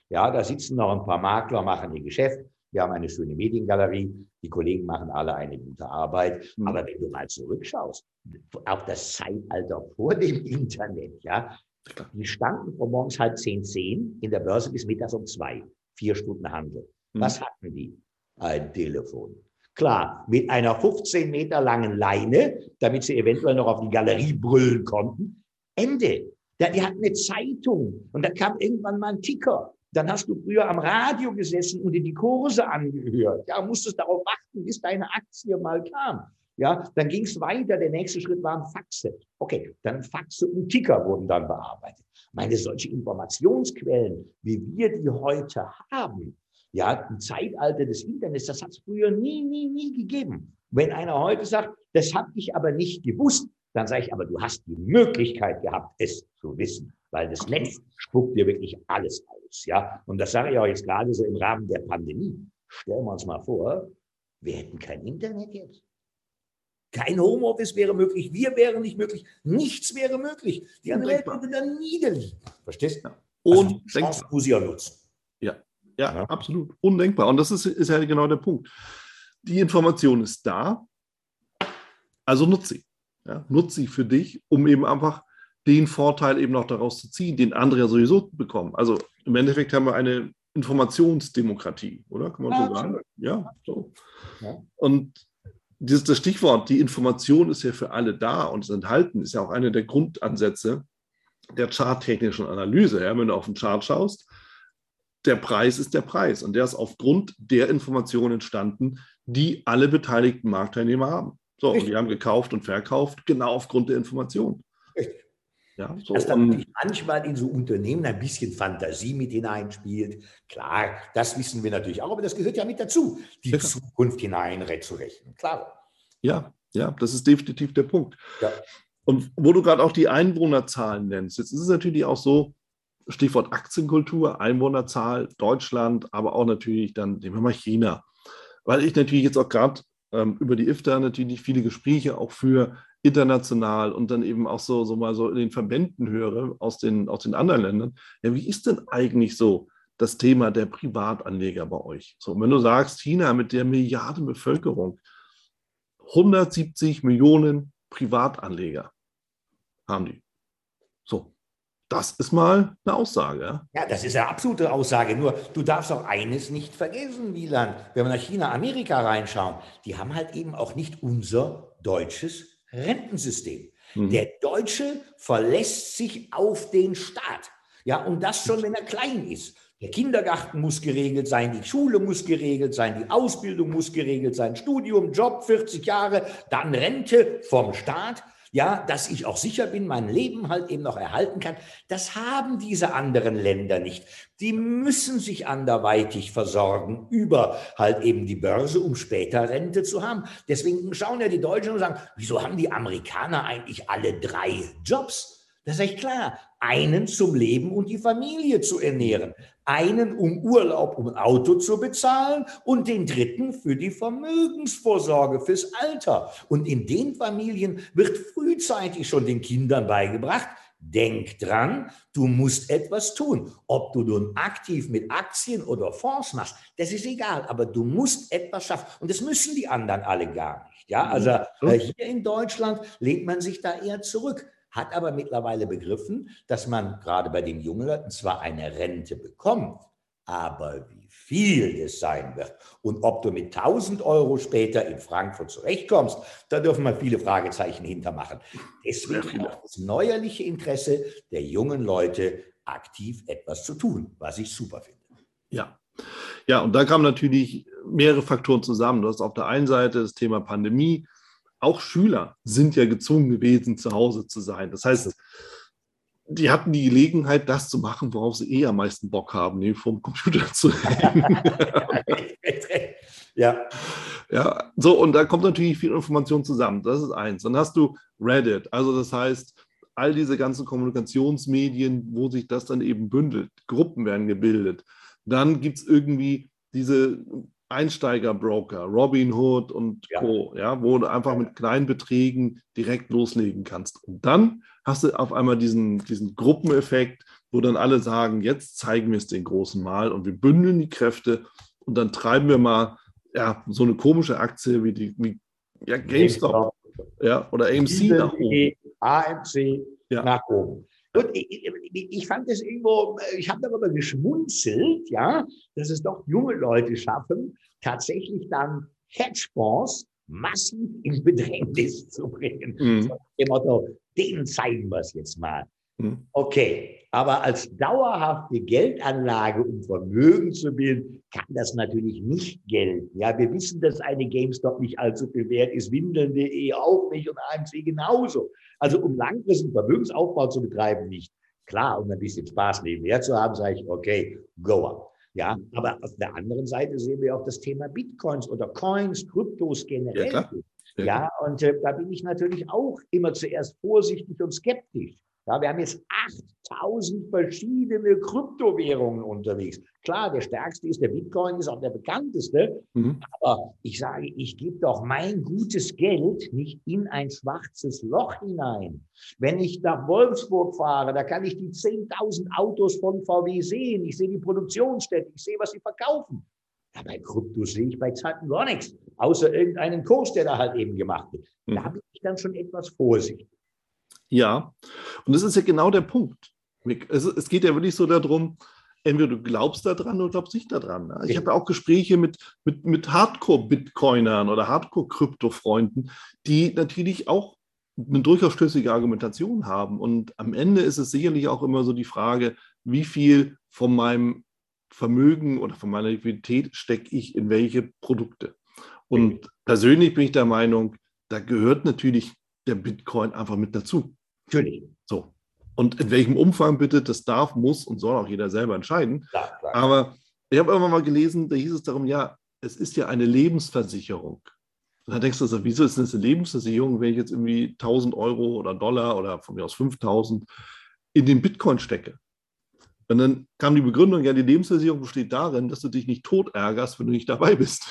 Speaker 2: Ja, da sitzen noch ein paar Makler, machen ihr Geschäft. Wir haben eine schöne Mediengalerie. Die Kollegen machen alle eine gute Arbeit. Mhm. Aber wenn du mal zurückschaust, auf das Zeitalter vor dem Internet, ja, die standen von morgens halb zehn, zehn in der Börse bis mittags um zwei. Vier Stunden Handel. Mhm. Was hatten die? Ein Telefon. Klar, mit einer 15 Meter langen Leine, damit sie eventuell noch auf die Galerie brüllen konnten. Ende. die hatten eine Zeitung und da kam irgendwann mal ein Ticker. Dann hast du früher am Radio gesessen und dir die Kurse angehört. Ja, musstest darauf warten, bis deine Aktie mal kam. Ja, dann ging es weiter. Der nächste Schritt waren Faxe. Okay, dann Faxe und Ticker wurden dann bearbeitet. Meine solche Informationsquellen, wie wir die heute haben, ja, im Zeitalter des Internets, das hat es früher nie, nie, nie gegeben. Wenn einer heute sagt, das habe ich aber nicht gewusst, dann sage ich, aber du hast die Möglichkeit gehabt, es zu wissen, weil das Netz spuckt dir wirklich alles aus. Ja? Und das sage ich auch jetzt gerade so im Rahmen der Pandemie. Stellen wir uns mal vor, wir hätten kein Internet jetzt. Kein Homeoffice wäre möglich, wir wären nicht möglich, nichts wäre möglich. Die andere Welt würde dann niederliegen. Verstehst du?
Speaker 1: Und also Chance
Speaker 2: muss ich ja nutzen.
Speaker 1: Ja, ja, ja, absolut. Undenkbar. Und das ist, ist ja genau der Punkt. Die Information ist da, also nutze sie. Ja, nutze sie für dich, um eben einfach den Vorteil eben noch daraus zu ziehen, den andere ja sowieso bekommen. Also im Endeffekt haben wir eine Informationsdemokratie, oder? Kann man ja, so sagen? Ja, so. Ja. Und dieses, das Stichwort, die Information ist ja für alle da und das Enthalten ist ja auch einer der Grundansätze der charttechnischen Analyse. Ja, wenn du auf den Chart schaust, der Preis ist der Preis und der ist aufgrund der Informationen entstanden, die alle beteiligten Marktteilnehmer haben. So, Richtig. und die haben gekauft und verkauft, genau aufgrund der Information. Richtig.
Speaker 2: Ja, so Dass dann natürlich manchmal in so Unternehmen ein bisschen Fantasie mit hineinspielt. Klar, das wissen wir natürlich auch, aber das gehört ja mit dazu, die ja. Zukunft hinein zu rechnen. Klar.
Speaker 1: Ja, ja, das ist definitiv der Punkt. Ja. Und wo du gerade auch die Einwohnerzahlen nennst, jetzt ist es natürlich auch so, Stichwort Aktienkultur, Einwohnerzahl, Deutschland, aber auch natürlich dann, nehmen wir mal China. Weil ich natürlich jetzt auch gerade ähm, über die IFTA natürlich viele Gespräche auch für international und dann eben auch so, so mal so in den Verbänden höre aus den, aus den anderen Ländern. Ja, wie ist denn eigentlich so das Thema der Privatanleger bei euch? So, wenn du sagst, China mit der Milliarden Bevölkerung, 170 Millionen Privatanleger haben die. So, das ist mal eine Aussage.
Speaker 2: Ja, das ist eine absolute Aussage. Nur du darfst auch eines nicht vergessen, Wieland. Wenn wir nach China, Amerika reinschauen, die haben halt eben auch nicht unser deutsches Rentensystem. Mhm. Der Deutsche verlässt sich auf den Staat. Ja, und das schon, wenn er klein ist. Der Kindergarten muss geregelt sein, die Schule muss geregelt sein, die Ausbildung muss geregelt sein, Studium, Job, 40 Jahre, dann Rente vom Staat ja, dass ich auch sicher bin, mein Leben halt eben noch erhalten kann. Das haben diese anderen Länder nicht. Die müssen sich anderweitig versorgen über halt eben die Börse, um später Rente zu haben. Deswegen schauen ja die Deutschen und sagen, wieso haben die Amerikaner eigentlich alle drei Jobs? Das ist echt klar. Einen zum Leben und die Familie zu ernähren. Einen um Urlaub, um ein Auto zu bezahlen und den dritten für die Vermögensvorsorge, fürs Alter. Und in den Familien wird frühzeitig schon den Kindern beigebracht, denk dran, du musst etwas tun. Ob du nun aktiv mit Aktien oder Fonds machst, das ist egal, aber du musst etwas schaffen. Und das müssen die anderen alle gar nicht. Ja, also äh, hier in Deutschland lehnt man sich da eher zurück hat aber mittlerweile begriffen, dass man gerade bei den jungen Leuten zwar eine Rente bekommt, aber wie viel es sein wird und ob du mit 1000 Euro später in Frankfurt zurechtkommst, da dürfen wir viele Fragezeichen hintermachen. Deswegen auch das neuerliche Interesse der jungen Leute, aktiv etwas zu tun, was ich super finde.
Speaker 1: Ja. Ja, und da kamen natürlich mehrere Faktoren zusammen. Du hast auf der einen Seite das Thema Pandemie. Auch Schüler sind ja gezwungen gewesen, zu Hause zu sein. Das heißt, die hatten die Gelegenheit, das zu machen, worauf sie eh am meisten Bock haben, nämlich vom Computer zu reden. ja. Ja, so, und da kommt natürlich viel Information zusammen. Das ist eins. Dann hast du Reddit, also das heißt, all diese ganzen Kommunikationsmedien, wo sich das dann eben bündelt. Gruppen werden gebildet. Dann gibt es irgendwie diese Einsteigerbroker, Robinhood und ja. Co., ja, wo du einfach mit kleinen Beträgen direkt loslegen kannst. Und dann hast du auf einmal diesen, diesen Gruppeneffekt, wo dann alle sagen, jetzt zeigen wir es den großen Mal und wir bündeln die Kräfte und dann treiben wir mal ja, so eine komische Aktie wie die wie, ja, GameStop ja, oder AMC nach oben.
Speaker 2: AMC ja. nach oben. Und ich, ich, fand es irgendwo, ich habe darüber geschmunzelt, ja, dass es doch junge Leute schaffen, tatsächlich dann Hedgefonds massiv in Bedrängnis zu bringen. Mhm. So dem Motto, denen zeigen wir es jetzt mal. Mhm. Okay, aber als dauerhafte Geldanlage, um Vermögen zu bilden, kann das natürlich nicht gelten. Ja, wir wissen, dass eine GameStop nicht allzu viel wert ist, Windeln.de auch nicht und AMC genauso. Also um langfristigen Vermögensaufbau zu betreiben, nicht. Klar, um ein bisschen Spaß nebenher zu haben, sage ich, okay, go up. Ja, aber auf der anderen Seite sehen wir auch das Thema Bitcoins oder Coins, Kryptos generell. Ja, ja und äh, da bin ich natürlich auch immer zuerst vorsichtig und skeptisch. Ja, wir haben jetzt 8000 verschiedene Kryptowährungen unterwegs. Klar, der stärkste ist der Bitcoin, ist auch der bekannteste. Mhm. Aber ich sage, ich gebe doch mein gutes Geld nicht in ein schwarzes Loch hinein. Wenn ich nach Wolfsburg fahre, da kann ich die 10.000 Autos von VW sehen. Ich sehe die Produktionsstätte, ich sehe, was sie verkaufen. Ja, bei Krypto sehe ich bei Zeiten gar nichts, außer irgendeinen Kurs, der da halt eben gemacht wird. Mhm. Da bin ich dann schon etwas vorsichtig.
Speaker 1: Ja, und das ist ja genau der Punkt. Es, es geht ja wirklich so darum, entweder du glaubst daran oder glaubst nicht daran. Ich habe ja auch Gespräche mit, mit, mit Hardcore-Bitcoinern oder Hardcore-Krypto-Freunden, die natürlich auch eine durchaus schlüssige Argumentation haben. Und am Ende ist es sicherlich auch immer so die Frage, wie viel von meinem Vermögen oder von meiner Liquidität stecke ich in welche Produkte. Und persönlich bin ich der Meinung, da gehört natürlich der Bitcoin einfach mit dazu.
Speaker 2: Natürlich.
Speaker 1: So. Und in welchem Umfang bitte, das darf, muss und soll auch jeder selber entscheiden. Klar, klar. Aber ich habe irgendwann mal gelesen, da hieß es darum, ja, es ist ja eine Lebensversicherung. Und dann denkst du so, wieso ist das eine Lebensversicherung, wenn ich jetzt irgendwie 1000 Euro oder Dollar oder von mir aus 5000 in den Bitcoin stecke? Und dann kam die Begründung, ja, die Lebensversicherung besteht darin, dass du dich nicht tot ärgerst, wenn du nicht dabei bist.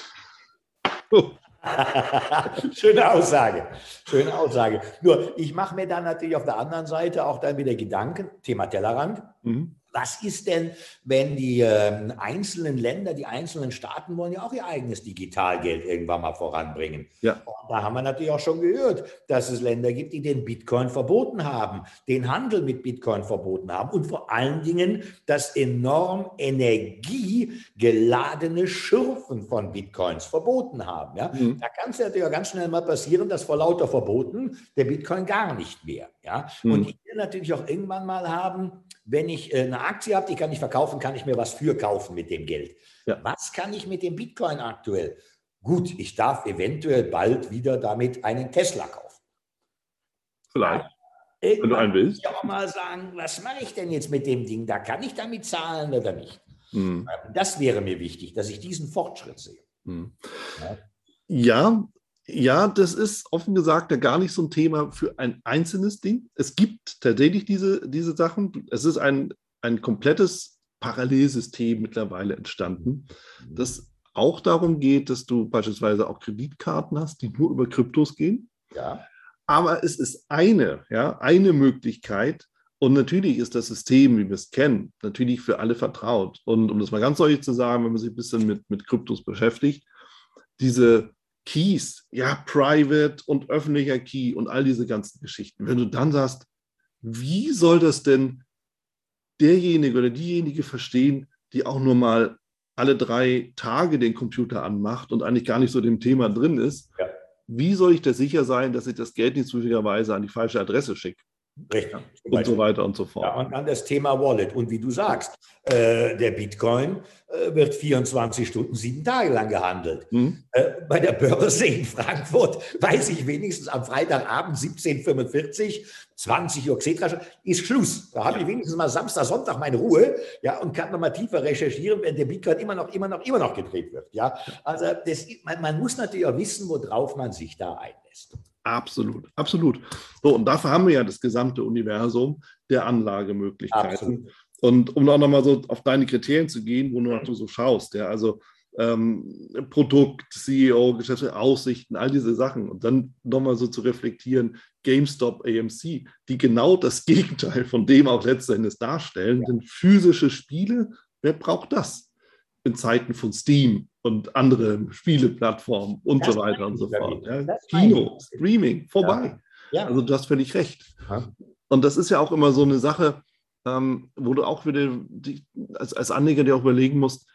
Speaker 2: Schöne Aussage. Schöne Aussage. Nur, ich mache mir dann natürlich auf der anderen Seite auch dann wieder Gedanken, Thema Tellerrand. Mhm. Was ist denn, wenn die äh, einzelnen Länder, die einzelnen Staaten wollen ja auch ihr eigenes Digitalgeld irgendwann mal voranbringen? Ja. Und da haben wir natürlich auch schon gehört, dass es Länder gibt, die den Bitcoin verboten haben, den Handel mit Bitcoin verboten haben und vor allen Dingen das enorm energiegeladene Schürfen von Bitcoins verboten haben. Ja? Mhm. Da kann es natürlich auch ganz schnell mal passieren, dass vor lauter Verboten der Bitcoin gar nicht mehr. Ja? Mhm. Und will natürlich auch irgendwann mal haben, wenn ich äh, eine Aktie habe, die kann ich verkaufen, kann ich mir was für kaufen mit dem Geld. Ja. Was kann ich mit dem Bitcoin aktuell? Gut, ich darf eventuell bald wieder damit einen Tesla kaufen.
Speaker 1: Vielleicht. Ja, wenn du einen willst.
Speaker 2: Ich auch mal sagen, was mache ich denn jetzt mit dem Ding? Da kann ich damit zahlen oder nicht? Hm. Das wäre mir wichtig, dass ich diesen Fortschritt sehe. Hm.
Speaker 1: Ja. ja, ja, das ist offen gesagt ja gar nicht so ein Thema für ein einzelnes Ding. Es gibt tatsächlich diese, diese Sachen. Es ist ein, ein komplettes Parallelsystem mittlerweile entstanden, mhm. das auch darum geht, dass du beispielsweise auch Kreditkarten hast, die nur über Kryptos gehen. Ja. Aber es ist eine, ja, eine Möglichkeit, Und natürlich ist das System, wie wir es kennen, natürlich für alle vertraut. Und um das mal ganz deutlich zu sagen, wenn man sich ein bisschen mit, mit Kryptos beschäftigt, diese Keys, ja, Private und öffentlicher Key und all diese ganzen Geschichten. Wenn du dann sagst, wie soll das denn derjenige oder diejenige verstehen, die auch nur mal alle drei Tage den Computer anmacht und eigentlich gar nicht so dem Thema drin ist, ja. wie soll ich da sicher sein, dass ich das Geld nicht zufälligerweise an die falsche Adresse schicke?
Speaker 2: Richtig.
Speaker 1: Und so weiter und so fort. Ja,
Speaker 2: und dann das Thema Wallet. Und wie du sagst, äh, der Bitcoin äh, wird 24 Stunden, sieben Tage lang gehandelt. Mhm. Äh, bei der Börse in Frankfurt weiß ich wenigstens am Freitagabend 17.45 20 Uhr etc. ist Schluss. Da habe ich wenigstens mal Samstag, Sonntag meine Ruhe ja, und kann nochmal tiefer recherchieren, wenn der Bitcoin immer noch, immer noch, immer noch gedreht wird. Ja? Also das, man, man muss natürlich auch wissen, worauf man sich da einlässt.
Speaker 1: Absolut, absolut. So, und dafür haben wir ja das gesamte Universum der Anlagemöglichkeiten. Absolut. Und um auch nochmal so auf deine Kriterien zu gehen, wo du so schaust, ja, also ähm, Produkt, CEO, Geschäfte, Aussichten, all diese Sachen und dann nochmal so zu reflektieren, GameStop, AMC, die genau das Gegenteil von dem auch letztendlich darstellen, ja. sind physische Spiele. Wer braucht das in Zeiten von Steam und anderen Spieleplattformen und das so weiter und so fort? Ja, Kino, Streaming, vorbei. Ja. Also du hast völlig recht. Und das ist ja auch immer so eine Sache, ähm, wo du auch wieder die, als, als Anleger dir auch überlegen musst,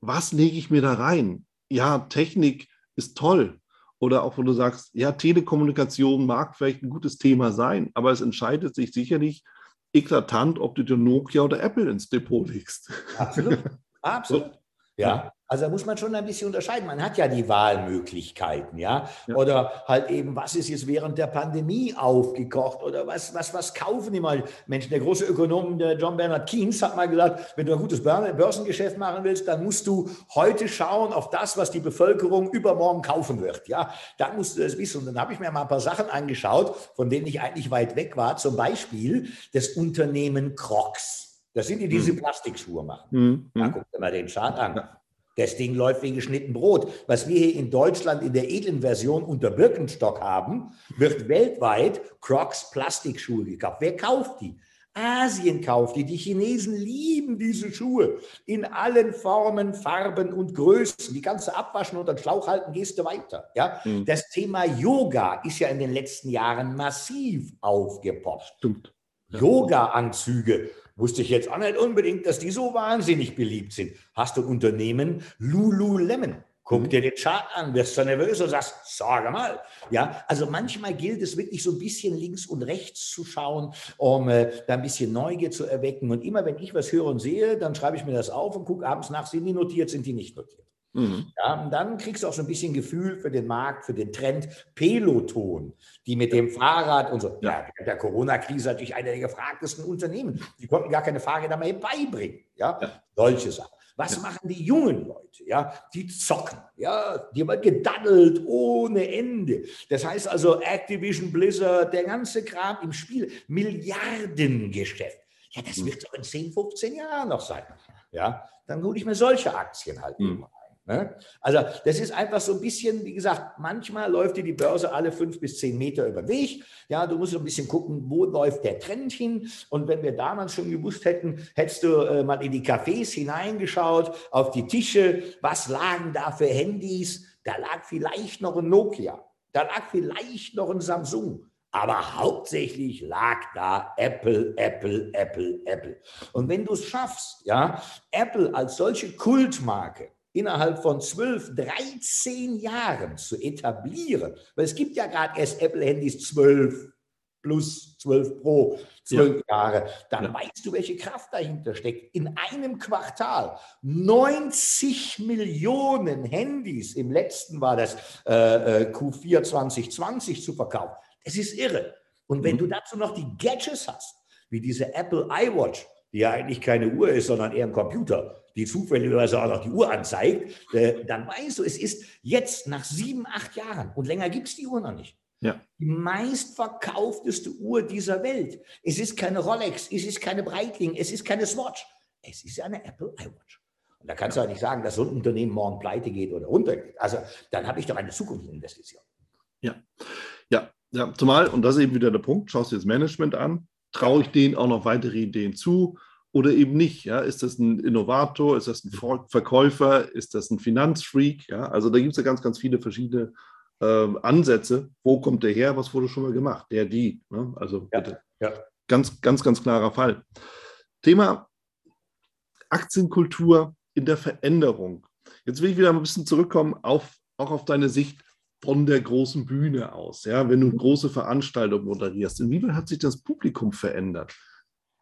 Speaker 1: was lege ich mir da rein? Ja, Technik ist toll. Oder auch, wo du sagst, ja, Telekommunikation mag vielleicht ein gutes Thema sein, aber es entscheidet sich sicherlich eklatant, ob du dir Nokia oder Apple ins Depot legst.
Speaker 2: Absolut. Absolut. Ja. Also da muss man schon ein bisschen unterscheiden. Man hat ja die Wahlmöglichkeiten, ja? ja. Oder halt eben, was ist jetzt während der Pandemie aufgekocht oder was, was, was kaufen die mal Menschen? Der große Ökonom, der John Bernard Keynes, hat mal gesagt, wenn du ein gutes Börsengeschäft machen willst, dann musst du heute schauen auf das, was die Bevölkerung übermorgen kaufen wird. Ja, dann musst du das wissen. Und dann habe ich mir mal ein paar Sachen angeschaut, von denen ich eigentlich weit weg war. Zum Beispiel das Unternehmen Crocs. Das sind die, die diese mhm. Plastikschuhe machen. Mhm. Da guck dir mal den Chart an. Das Ding läuft wie geschnitten Brot. Was wir hier in Deutschland in der edlen Version unter Birkenstock haben, wird weltweit Crocs Plastikschuhe gekauft. Wer kauft die? Asien kauft die. Die Chinesen lieben diese Schuhe in allen Formen, Farben und Größen. Die ganze abwaschen und den Schlauch halten, gehst du weiter. Ja? Mhm. Das Thema Yoga ist ja in den letzten Jahren massiv aufgepoppt. Stimmt. Yoga-Anzüge Wusste ich jetzt auch nicht unbedingt, dass die so wahnsinnig beliebt sind. Hast du ein Unternehmen Lululemon? Guck mhm. dir den Chart an, wirst du nervös und sagst, sage mal. Ja, also manchmal gilt es wirklich so ein bisschen links und rechts zu schauen, um äh, da ein bisschen Neugier zu erwecken. Und immer wenn ich was höre und sehe, dann schreibe ich mir das auf und gucke abends nach, sind die notiert, sind die nicht notiert. Mhm. Ja, dann kriegst du auch so ein bisschen Gefühl für den Markt, für den Trend. Peloton, die mit dem Fahrrad und so. Ja, ja der Corona-Krise natürlich einer der gefragtesten Unternehmen. Die konnten gar keine Fahrräder mehr beibringen. Ja, ja. solche Sachen. Was ja. machen die jungen Leute? Ja, die zocken. Ja, die wird gedaddelt ohne Ende. Das heißt also Activision, Blizzard, der ganze Kram im Spiel, Milliardengeschäft. Ja, das mhm. wird doch in 10, 15 Jahren noch sein. Ja, dann hole ich mir solche Aktien halt mhm. immer. Ne? Also das ist einfach so ein bisschen, wie gesagt, manchmal läuft dir die Börse alle fünf bis zehn Meter über den Weg. Ja, du musst so ein bisschen gucken, wo läuft der Trend hin. Und wenn wir damals schon gewusst hätten, hättest du äh, mal in die Cafés hineingeschaut, auf die Tische, was lagen da für Handys? Da lag vielleicht noch ein Nokia, da lag vielleicht noch ein Samsung. Aber hauptsächlich lag da Apple, Apple, Apple, Apple. Und wenn du es schaffst, ja, Apple als solche Kultmarke innerhalb von 12, 13 Jahren zu etablieren, weil es gibt ja gerade erst Apple-Handys 12 plus 12 Pro, 12 ja. Jahre, dann ja. weißt du, welche Kraft dahinter steckt. In einem Quartal 90 Millionen Handys, im letzten war das äh, äh Q4 2020 zu verkaufen. Das ist irre. Und wenn mhm. du dazu noch die Gadgets hast, wie diese Apple iWatch, die ja eigentlich keine Uhr ist, sondern eher ein Computer, die zufälligerweise auch noch die Uhr anzeigt, äh, dann weißt du, es ist jetzt nach sieben, acht Jahren und länger gibt es die Uhr noch nicht. Ja. Die meistverkaufteste Uhr dieser Welt. Es ist keine Rolex, es ist keine Breitling, es ist keine Swatch. Es ist eine Apple iWatch. Und da kannst du auch nicht sagen, dass so ein Unternehmen morgen pleite geht oder runtergeht. Also dann habe ich doch eine Zukunftsinvestition.
Speaker 1: Ja. Ja, ja, zumal, und das ist eben wieder der Punkt, schaust dir das Management an, traue ich denen auch noch weitere Ideen zu oder eben nicht? Ja? Ist das ein Innovator? Ist das ein Verkäufer? Ist das ein Finanzfreak? Ja? Also da gibt es ja ganz, ganz viele verschiedene äh, Ansätze. Wo kommt der her? Was wurde schon mal gemacht? Der, die. Ne? Also ja, bitte. Ja. Ganz, ganz, ganz klarer Fall. Thema Aktienkultur in der Veränderung. Jetzt will ich wieder ein bisschen zurückkommen auf, auch auf deine Sicht von der großen Bühne aus. Ja? Wenn du große Veranstaltungen moderierst, inwieweit hat sich das Publikum verändert?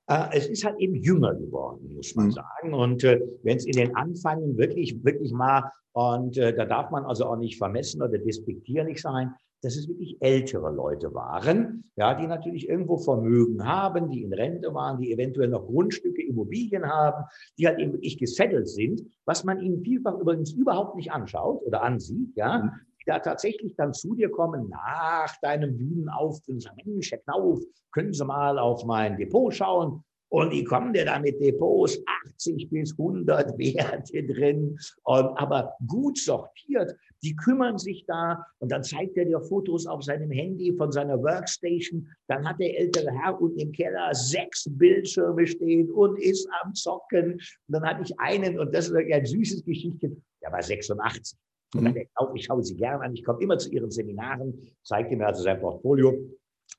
Speaker 2: Äh, es ist halt eben jünger geworden, muss man mhm. sagen. Und äh, wenn es in den Anfängen wirklich, wirklich mal, und äh, da darf man also auch nicht vermessen oder despektierlich sein, dass es wirklich ältere Leute waren, ja, die natürlich irgendwo Vermögen haben, die in Rente waren, die eventuell noch Grundstücke, Immobilien haben, die halt eben wirklich gesettelt sind, was man ihnen vielfach übrigens überhaupt nicht anschaut oder ansieht, ja, mhm da tatsächlich dann zu dir kommen nach deinem Bühnenauftritt und sagen, Mensch, Herr Knauf, können Sie mal auf mein Depot schauen? Und die kommen dir da mit Depots 80 bis 100 Werte drin, und, aber gut sortiert. Die kümmern sich da und dann zeigt er dir Fotos auf seinem Handy von seiner Workstation. Dann hat der ältere Herr unten im Keller sechs Bildschirme stehen und ist am Zocken. Und dann hatte ich einen, und das ist ein süßes Geschichtchen, der war 86. Und dann denkt auch, ich schaue Sie gerne an, ich komme immer zu Ihren Seminaren, zeigte mir also sein Portfolio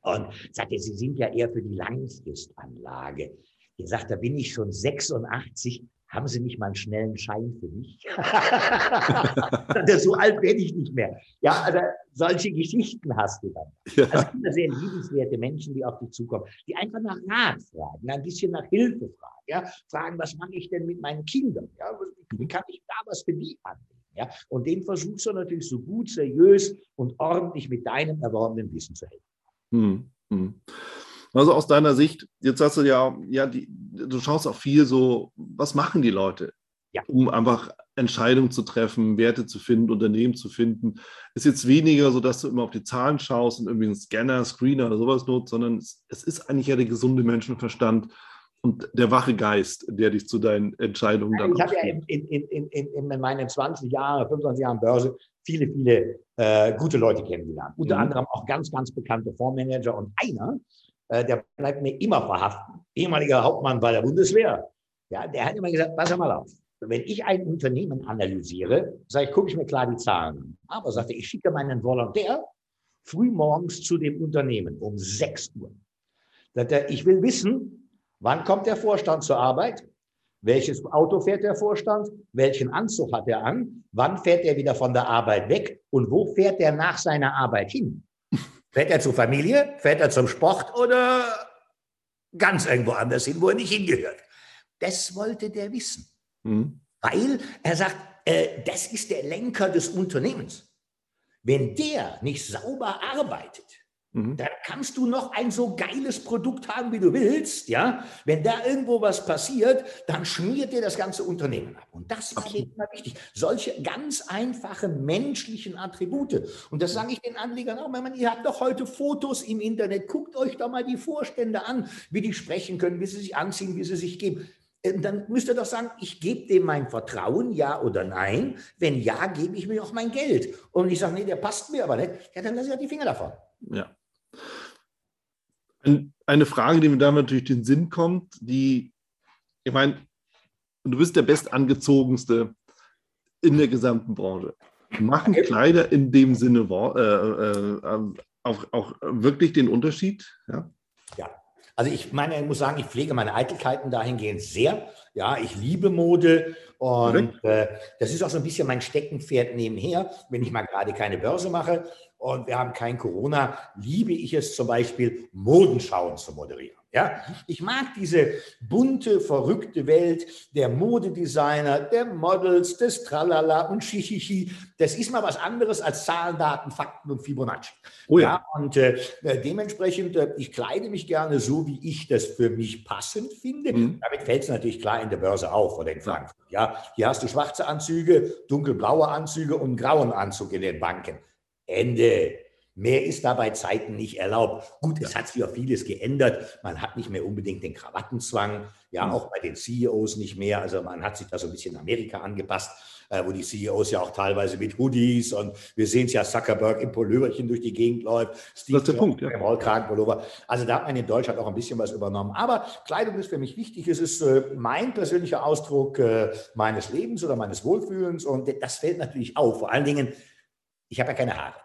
Speaker 2: und sagte, Sie sind ja eher für die Langfristanlage. Er sagt, da bin ich schon 86, haben Sie nicht mal einen schnellen Schein für mich? so alt werde ich nicht mehr. Ja, also solche Geschichten hast du dann. Ja. Also immer sehr liebenswerte Menschen, die auf dich zukommen, die einfach nach Rat fragen, ein bisschen nach Hilfe fragen. Ja, fragen, was mache ich denn mit meinen Kindern? Ja, wie kann ich da was für die annehmen? Ja? Und den versuchst du natürlich so gut, seriös und ordentlich mit deinem erworbenen Wissen zu helfen. Hm,
Speaker 1: hm. Also aus deiner Sicht, jetzt hast du ja, ja die, du schaust auch viel so, was machen die Leute, ja. um einfach Entscheidungen zu treffen, Werte zu finden, Unternehmen zu finden. Ist jetzt weniger so, dass du immer auf die Zahlen schaust und irgendwie einen Scanner, Screener oder sowas nutzt, sondern es, es ist eigentlich ja der gesunde Menschenverstand, und der wache Geist, der dich zu deinen Entscheidungen dann
Speaker 2: Ich habe ja in, in, in, in, in meinen 20 Jahren, 25 Jahren Börse viele, viele äh, gute Leute kennengelernt. Unter mhm. anderem auch ganz, ganz bekannte Fondsmanager und einer, äh, der bleibt mir immer verhaften, ehemaliger Hauptmann bei der Bundeswehr. Ja, der hat immer gesagt, pass mal auf. Wenn ich ein Unternehmen analysiere, sage ich, gucke ich mir klar die Zahlen an. Aber sagte, ich schicke meinen Volontär früh morgens zu dem Unternehmen um 6 Uhr. Ich will wissen, Wann kommt der Vorstand zur Arbeit? Welches Auto fährt der Vorstand? Welchen Anzug hat er an? Wann fährt er wieder von der Arbeit weg? Und wo fährt er nach seiner Arbeit hin? Fährt er zur Familie? Fährt er zum Sport oder ganz irgendwo anders hin, wo er nicht hingehört? Das wollte der wissen. Mhm. Weil er sagt, äh, das ist der Lenker des Unternehmens. Wenn der nicht sauber arbeitet, Mhm. Da kannst du noch ein so geiles Produkt haben, wie du willst, ja. Wenn da irgendwo was passiert, dann schmiert dir das ganze Unternehmen ab. Und das war mir immer wichtig. Solche ganz einfache menschlichen Attribute. Und das sage ich den Anlegern auch. Man, ihr habt doch heute Fotos im Internet. Guckt euch doch mal die Vorstände an, wie die sprechen können, wie sie sich anziehen, wie sie sich geben. Ähm, dann müsst ihr doch sagen, ich gebe dem mein Vertrauen, ja oder nein. Wenn ja, gebe ich mir auch mein Geld. Und ich sage, nee, der passt mir aber nicht. Ja, dann lasse ich auch die Finger davon.
Speaker 1: Ja. Eine Frage, die mir da natürlich den Sinn kommt, die, ich meine, du bist der bestangezogenste in der gesamten Branche. Machen Kleider in dem Sinne äh, äh, auch, auch wirklich den Unterschied?
Speaker 2: Ja. ja. Also ich meine, ich muss sagen, ich pflege meine Eitelkeiten dahingehend sehr. Ja, ich liebe Mode und äh, das ist auch so ein bisschen mein Steckenpferd nebenher, wenn ich mal gerade keine Börse mache und wir haben kein Corona, liebe ich es zum Beispiel, Modenschauen zu moderieren. Ja, ich mag diese bunte, verrückte Welt der Modedesigner, der Models, des Tralala und Shishishi. Das ist mal was anderes als Zahlen, Daten, Fakten und Fibonacci. Oh ja. ja und äh, dementsprechend, äh, ich kleide mich gerne so, wie ich das für mich passend finde. Mhm. Damit fällt es natürlich klar in der Börse auf oder in Frankfurt. Ja, hier hast du schwarze Anzüge, dunkelblaue Anzüge und grauen Anzug in den Banken. Ende. Mehr ist da bei Zeiten nicht erlaubt. Gut, es hat sich auch vieles geändert. Man hat nicht mehr unbedingt den Krawattenzwang, ja, mhm. auch bei den CEOs nicht mehr. Also man hat sich da so ein bisschen Amerika angepasst. äh, wo die CEOs ja auch teilweise mit Hoodies und wir sehen es ja, Zuckerberg im Pulloverchen durch die Gegend läuft,
Speaker 1: Steve das ist der Punkt, ja.
Speaker 2: im Rollkragenpullover. Also da hat man in Deutschland auch ein bisschen was übernommen. Aber Kleidung ist für mich wichtig. Es ist äh, mein persönlicher Ausdruck äh, meines Lebens oder meines Wohlfühlens und das fällt natürlich auf. Vor allen Dingen, ich habe ja keine Haare.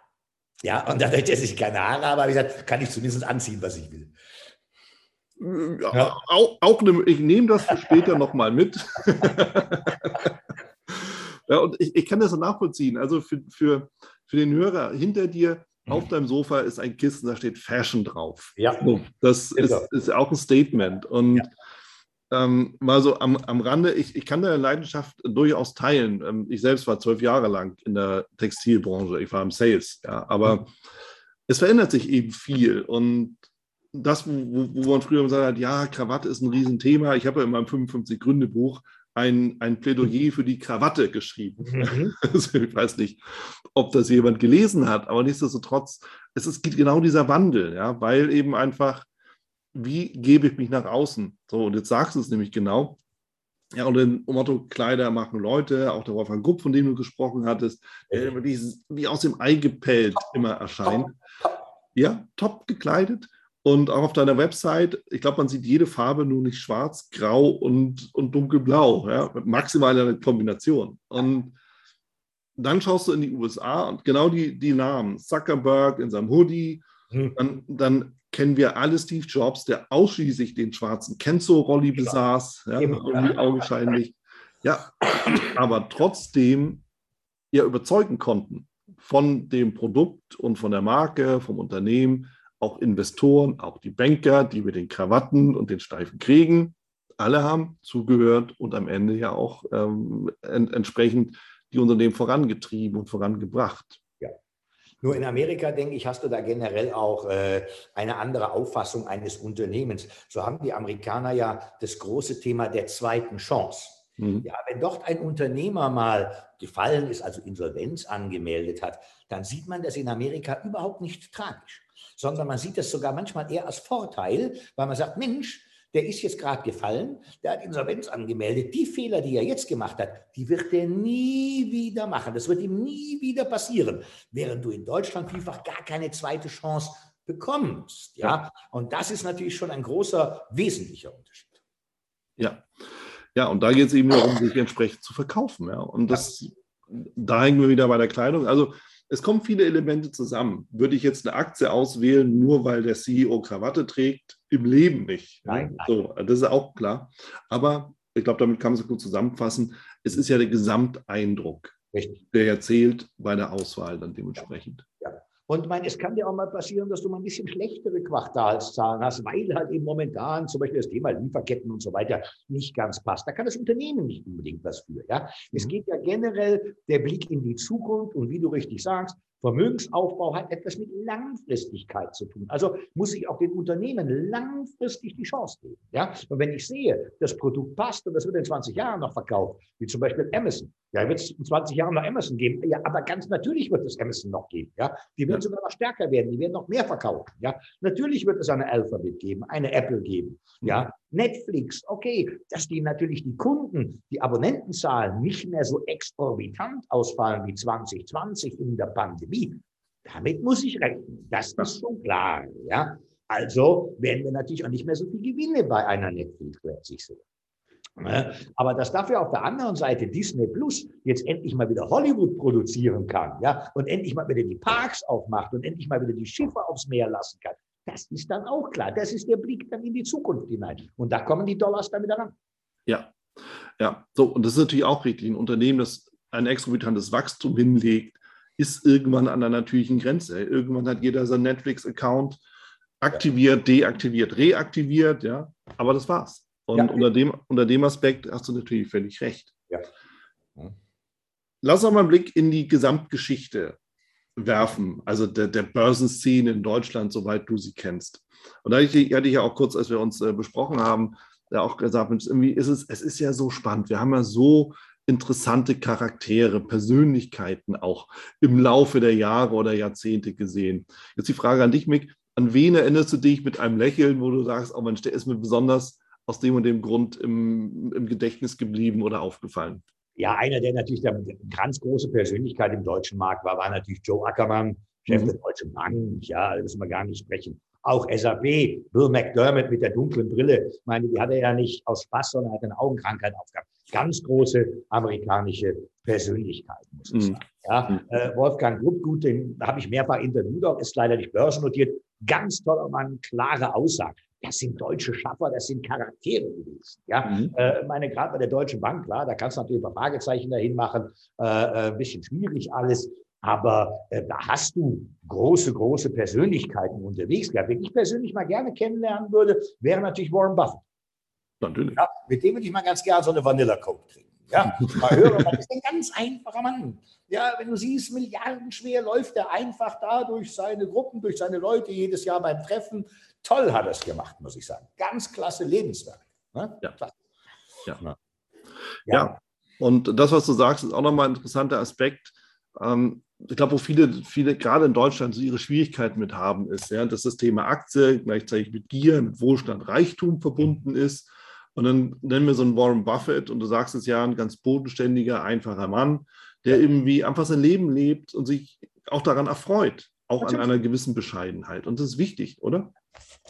Speaker 2: Ja, und dadurch, dass ich keine Haare habe, habe ich gesagt, kann ich zumindest anziehen, was ich will.
Speaker 1: Ja, auch, auch ne, ich nehme das für später nochmal mit. ja, und ich, ich, kann das so nachvollziehen. Also für, für, für den Hörer hinter dir auf mhm. deinem Sofa ist ein Kissen, da steht Fashion drauf.
Speaker 2: Ja.
Speaker 1: So, das ist, ist, ist, auch ein Statement. Und ja. Ähm, mal so am, am Rande, ich, ich kann deine Leidenschaft durchaus teilen. Ähm, ich selbst war zwölf Jahre lang in der Textilbranche, ich war im Sales, ja, aber mhm. es verändert sich eben viel. Und das, wo, wo man früher gesagt hat, ja, Krawatte ist ein Riesenthema. Ich habe ja in meinem 55-Gründe-Buch ein, ein Plädoyer für die Krawatte geschrieben. Mhm. Also ich weiß nicht, ob das jemand gelesen hat, aber nichtsdestotrotz, es ist, genau dieser Wandel, ja, weil eben einfach, wie gebe ich mich nach außen? So, und jetzt sagst du es nämlich genau. Ja, und den Motto Kleider machen Leute, auch der Wolfgang Gupp, von dem du gesprochen hattest, der wie aus dem Ei gepellt immer erscheint. Ja, top gekleidet und auch auf deiner Website, ich glaube, man sieht jede Farbe nur nicht schwarz, grau und, und dunkelblau, ja, maximal eine Kombination. Und dann schaust du in die USA und genau die, die Namen, Zuckerberg in seinem Hoodie, hm. dann, dann, kennen wir alle Steve Jobs, der ausschließlich den schwarzen Kenzo-Rolli besaß, ja, irgendwie augenscheinlich. Ja, aber trotzdem ja überzeugen konnten von dem Produkt und von der Marke, vom Unternehmen auch Investoren, auch die Banker, die mit den Krawatten und den steifen Kriegen, alle haben zugehört und am Ende ja auch ähm, en entsprechend die Unternehmen vorangetrieben und vorangebracht.
Speaker 2: Nur in Amerika, denke ich, hast du da generell auch äh, eine andere Auffassung eines Unternehmens. So haben die Amerikaner ja das große Thema der zweiten Chance. Mhm. Ja, wenn dort ein Unternehmer mal gefallen ist, also Insolvenz angemeldet hat, dann sieht man das in Amerika überhaupt nicht tragisch sondern man sieht es sogar manchmal eher als Vorteil, weil man sagt, Mensch, der ist jetzt gerade gefallen, der hat Insolvenz angemeldet. Die Fehler, die er jetzt gemacht hat, die wird er nie wieder machen. Das wird ihm nie wieder passieren. Während du in Deutschland vielfach gar keine zweite Chance bekommst. Ja? Und das ist natürlich schon ein großer, wesentlicher Unterschied.
Speaker 1: Ja. Ja, und da geht es eben darum, sich entsprechend zu verkaufen. Ja. Und das, da hängen wir wieder bei der Kleidung. Also es kommen viele Elemente zusammen. Würde ich jetzt eine Aktie auswählen, nur weil der CEO Krawatte trägt? Im Leben nicht.
Speaker 2: Nein, nein.
Speaker 1: So, das ist auch klar. Aber ich glaube, damit kann man es gut zusammenfassen. Es ist ja der Gesamteindruck, Richtig. der ja zählt bei der Auswahl dann dementsprechend.
Speaker 2: Ja. Und mein, es kann dir auch mal passieren, dass du mal ein bisschen schlechtere Quartalszahlen hast, weil halt eben momentan zum Beispiel das Thema Lieferketten und so weiter nicht ganz passt. Da kann das Unternehmen nicht unbedingt was für. Ja? Es mhm. geht ja generell der Blick in die Zukunft und wie du richtig sagst, Vermögensaufbau hat etwas mit Langfristigkeit zu tun. Also muss ich auch den Unternehmen langfristig die Chance geben. Ja? Und wenn ich sehe, das Produkt passt und das wird in 20 Jahren noch verkauft, wie zum Beispiel Amazon, ja, wird es in 20 Jahren noch Amazon geben. Ja, aber ganz natürlich wird es Amazon noch geben. Ja, die werden sogar noch stärker werden. Die werden noch mehr verkaufen. Ja, natürlich wird es eine Alphabet geben, eine Apple geben. Ja, Netflix. Okay, dass die natürlich die Kunden, die Abonnentenzahlen nicht mehr so exorbitant ausfallen wie 2020 in der Pandemie. Damit muss ich rechnen. Das ist schon klar. Ja, also werden wir natürlich auch nicht mehr so viel Gewinne bei einer Netflix plötzlich sehen. Ne? Aber dass dafür auf der anderen Seite Disney Plus jetzt endlich mal wieder Hollywood produzieren kann, ja, und endlich mal wieder die Parks aufmacht und endlich mal wieder die Schiffe aufs Meer lassen kann, das ist dann auch klar. Das ist der Blick dann in die Zukunft hinein. Und da kommen die Dollars dann wieder ran.
Speaker 1: Ja, ja. So, und das ist natürlich auch richtig. Ein Unternehmen, das ein exorbitantes Wachstum hinlegt, ist irgendwann an der natürlichen Grenze. Irgendwann hat jeder seinen Netflix-Account aktiviert, deaktiviert, reaktiviert, ja. Aber das war's. Und ja. unter, dem, unter dem Aspekt hast du natürlich völlig recht.
Speaker 2: Ja.
Speaker 1: Lass uns mal einen Blick in die Gesamtgeschichte werfen, also der, der Börsenszene in Deutschland, soweit du sie kennst. Und da hatte ich, hatte ich ja auch kurz, als wir uns äh, besprochen haben, ja auch gesagt, irgendwie ist es, es ist ja so spannend. Wir haben ja so interessante Charaktere, Persönlichkeiten auch im Laufe der Jahre oder Jahrzehnte gesehen. Jetzt die Frage an dich, Mick. An wen erinnerst du dich mit einem Lächeln, wo du sagst, oh Mensch, der ist mir besonders aus dem und dem Grund im, im Gedächtnis geblieben oder aufgefallen?
Speaker 2: Ja, einer, der natürlich der ganz große Persönlichkeit im deutschen Markt war, war natürlich Joe Ackermann, Chef mhm. der Deutschen Bank. Ja, da müssen wir gar nicht sprechen. Auch SAP, Bill McDermott mit der dunklen Brille. Ich meine, die hat er ja nicht aus Spaß, sondern hat eine Augenkrankheit aufgehabt. Ganz große amerikanische Persönlichkeit, muss ich mhm. sagen. Ja, mhm. äh, Wolfgang Grupp, gut, den habe ich mehrfach interviewt, auch ist leider nicht börsennotiert. Ganz toller Mann, klare Aussage das sind deutsche Schaffer, das sind Charaktere gewesen. Ja, mhm. äh, meine gerade bei der Deutschen Bank, klar, da kannst du natürlich ein paar Fragezeichen dahin machen, äh, äh, ein bisschen schwierig alles, aber äh, da hast du große, große Persönlichkeiten unterwegs gehabt. Wenn ich persönlich mal gerne kennenlernen würde, wäre natürlich Warren Buffett. Natürlich. Ja, mit dem würde ich mal ganz gerne so eine Vanilla Coke trinken. Ja, mal hören, das ist ein ganz einfacher Mann. Ja, wenn du siehst, milliardenschwer läuft er einfach da durch seine Gruppen, durch seine Leute jedes Jahr beim Treffen. Toll hat er es gemacht, muss ich sagen. Ganz klasse Lebenswerk.
Speaker 1: Ne? Ja. Ja. ja. ja. Und das, was du sagst, ist auch nochmal ein interessanter Aspekt. Ähm, ich glaube, wo viele, viele gerade in Deutschland so ihre Schwierigkeiten mit haben, ist, ja, dass das Thema Aktie gleichzeitig mit Gier, mit Wohlstand, Reichtum verbunden ist. Und dann nennen wir so einen Warren Buffett und du sagst es ja, ein ganz bodenständiger, einfacher Mann, der irgendwie einfach sein Leben lebt und sich auch daran erfreut, auch Natürlich. an einer gewissen Bescheidenheit. Und das ist wichtig, oder?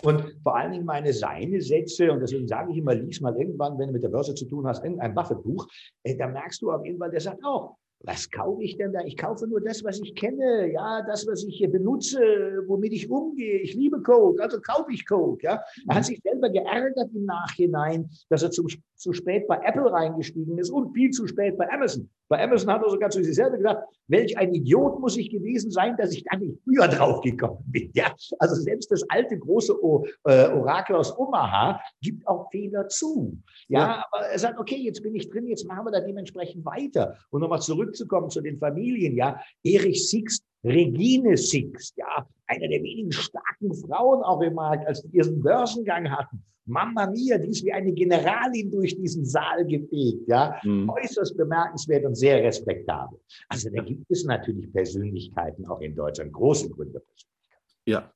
Speaker 2: Und vor allen Dingen meine seine Sätze, und deswegen sage ich immer, lies mal irgendwann, wenn du mit der Börse zu tun hast, irgendein Buffett-Buch, äh, da merkst du auf jeden Fall, der sagt auch, was kaufe ich denn da? Ich kaufe nur das, was ich kenne, ja, das, was ich hier benutze, womit ich umgehe. Ich liebe Coke, also kaufe ich Coke, ja. Er hat mhm. sich selber geärgert im Nachhinein, dass er zu, zu spät bei Apple reingestiegen ist und viel zu spät bei Amazon. Bei Amazon hat er sogar zu sich selber gesagt, welch ein Idiot muss ich gewesen sein, dass ich da nicht früher drauf gekommen bin. Ja, also selbst das alte große o äh, Orakel aus Omaha gibt auch Fehler zu. Ja, ja, aber er sagt, okay, jetzt bin ich drin, jetzt machen wir da dementsprechend weiter. Und nochmal zurückzukommen zu den Familien, ja, Erich Sixt Regine Sixt, ja, einer der wenigen starken Frauen auch im Markt, als die ihren Börsengang hatten. Mama mia, die ist wie eine Generalin durch diesen Saal gefegt, ja. Mhm. Äußerst bemerkenswert und sehr respektabel. Also da gibt es natürlich Persönlichkeiten auch in Deutschland, große Gründerpersönlichkeiten.
Speaker 1: Ja.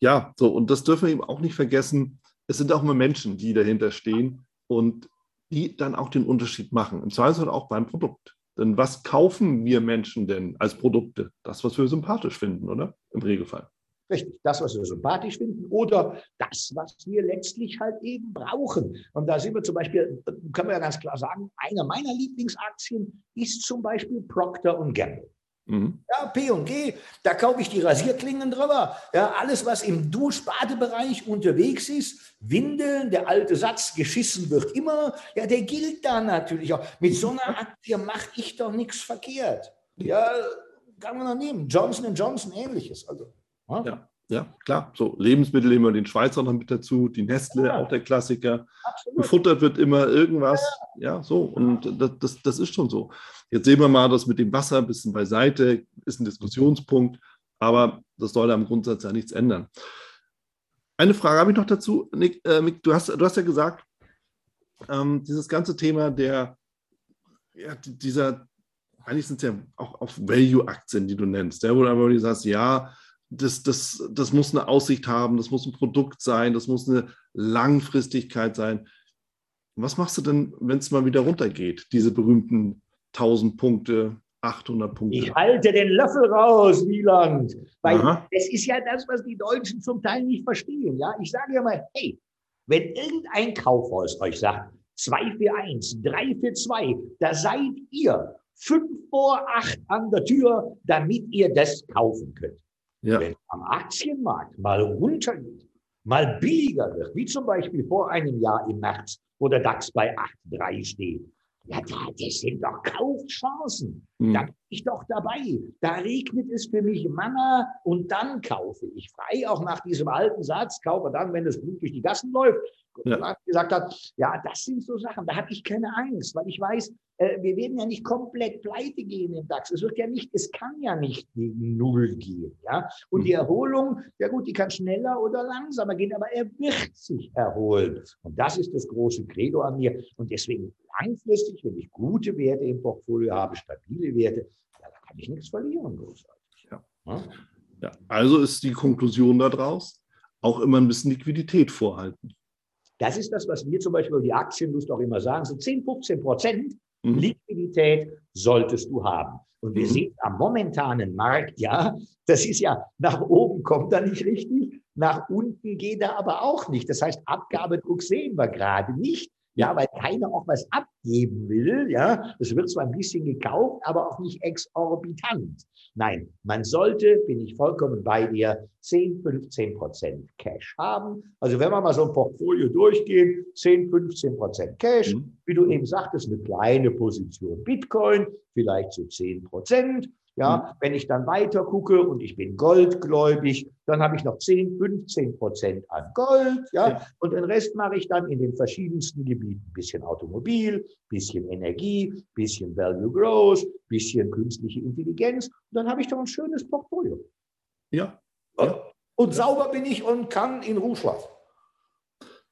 Speaker 1: Ja, so, und das dürfen wir eben auch nicht vergessen. Es sind auch immer Menschen, die dahinter stehen und die dann auch den Unterschied machen. Im Zweifelsfall auch beim Produkt. Denn was kaufen wir Menschen denn als Produkte? Das, was wir sympathisch finden, oder? Im Regelfall.
Speaker 2: Richtig, das, was wir sympathisch finden oder das, was wir letztlich halt eben brauchen. Und da sind wir zum Beispiel, können wir ja ganz klar sagen, einer meiner Lieblingsaktien ist zum Beispiel Procter Gamble. Mhm. Ja, P und G, da kaufe ich die Rasierklingen drüber. Ja, alles, was im Duschbadebereich unterwegs ist, Windeln, der alte Satz, geschissen wird immer, ja, der gilt da natürlich auch. Mit so einer Aktie mache ich doch nichts verkehrt. Ja, kann man noch nehmen. Johnson Johnson ähnliches. Also.
Speaker 1: Ja. ja. Ja, klar. So Lebensmittel immer den Schweizer noch mit dazu, die Nestle, ja. auch der Klassiker. Absolut. Gefuttert wird immer irgendwas. Ja, ja so. Und das, das, das, ist schon so. Jetzt sehen wir mal das mit dem Wasser ein bisschen beiseite, ist ein Diskussionspunkt, aber das soll am Grundsatz ja nichts ändern. Eine Frage habe ich noch dazu, Nick. Äh, Nick du, hast, du hast ja gesagt, ähm, dieses ganze Thema der, ja, dieser, eigentlich sind es ja auch, auch Value-Aktien, die du nennst, ja, wo du sagst, ja, das, das, das muss eine Aussicht haben, das muss ein Produkt sein, das muss eine Langfristigkeit sein. Was machst du denn, wenn es mal wieder runtergeht, diese berühmten 1000 Punkte, 800 Punkte?
Speaker 2: Ich halte den Löffel raus, Wieland. Weil Aha. es ist ja das, was die Deutschen zum Teil nicht verstehen. Ja? Ich sage ja mal, hey, wenn irgendein Kaufhaus euch sagt, 2 für 1, 3 für 2, da seid ihr 5 vor 8 an der Tür, damit ihr das kaufen könnt. Ja. Wenn am Aktienmarkt mal runtergeht, mal billiger wird, wie zum Beispiel vor einem Jahr im März, wo der DAX bei 8,3 steht, ja, das sind doch Kaufchancen. Mhm. Da bin ich doch dabei. Da regnet es für mich Manna und dann kaufe ich frei. Auch nach diesem alten Satz, kaufe dann, wenn das Blut durch die Gassen läuft ja. gesagt hat, ja, das sind so Sachen, da habe ich keine Angst, weil ich weiß, äh, wir werden ja nicht komplett pleite gehen im DAX. Es wird ja nicht, es kann ja nicht gegen Null gehen, ja. Und mhm. die Erholung, ja gut, die kann schneller oder langsamer gehen, aber er wird sich erholen. Und das ist das große Credo an mir. Und deswegen langfristig, wenn ich gute Werte im Portfolio habe, stabile Werte, ja, da kann ich nichts verlieren, großartig.
Speaker 1: Ja. Ja? ja. Also ist die Konklusion daraus, auch immer ein bisschen Liquidität vorhalten.
Speaker 2: Das ist das, was wir zum Beispiel über die Aktienlust auch immer sagen. So 10, 15 Prozent Mhm. Liquidität solltest du haben. Und wir mhm. sehen am momentanen Markt, ja, das ist ja, nach oben kommt er nicht richtig, nach unten geht er aber auch nicht. Das heißt, Abgabedruck sehen wir gerade nicht. Ja, weil keiner auch was abgeben will. Ja, es wird zwar ein bisschen gekauft, aber auch nicht exorbitant. Nein, man sollte, bin ich vollkommen bei dir, 10, 15 Prozent Cash haben. Also wenn wir mal so ein Portfolio durchgehen, 10, 15 Prozent Cash, mhm. wie du eben sagtest, eine kleine Position Bitcoin, vielleicht so 10 Prozent. Ja, mhm. wenn ich dann weiter gucke und ich bin goldgläubig, dann habe ich noch 10, 15 Prozent an Gold. Ja, und den Rest mache ich dann in den verschiedensten Gebieten. Bisschen Automobil, bisschen Energie, bisschen Value Growth, bisschen künstliche Intelligenz. Und dann habe ich doch ein schönes Portfolio.
Speaker 1: Ja.
Speaker 2: ja. Und ja. sauber bin ich und kann in Ruhe schlafen.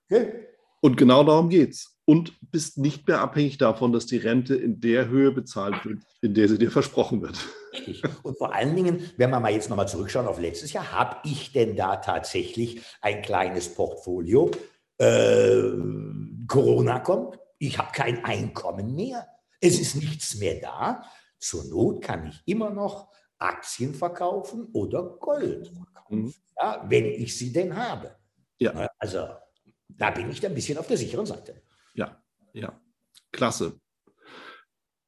Speaker 1: Okay? Und genau darum geht's und bist nicht mehr abhängig davon, dass die Rente in der Höhe bezahlt wird, in der sie dir versprochen wird.
Speaker 2: Richtig. Und vor allen Dingen, wenn wir mal jetzt nochmal zurückschauen auf letztes Jahr, habe ich denn da tatsächlich ein kleines Portfolio? Äh, Corona kommt, ich habe kein Einkommen mehr, es ist nichts mehr da. Zur Not kann ich immer noch Aktien verkaufen oder Gold verkaufen, mhm. ja, wenn ich sie denn habe. Ja. Also da bin ich ein bisschen auf der sicheren Seite.
Speaker 1: Ja, ja, klasse.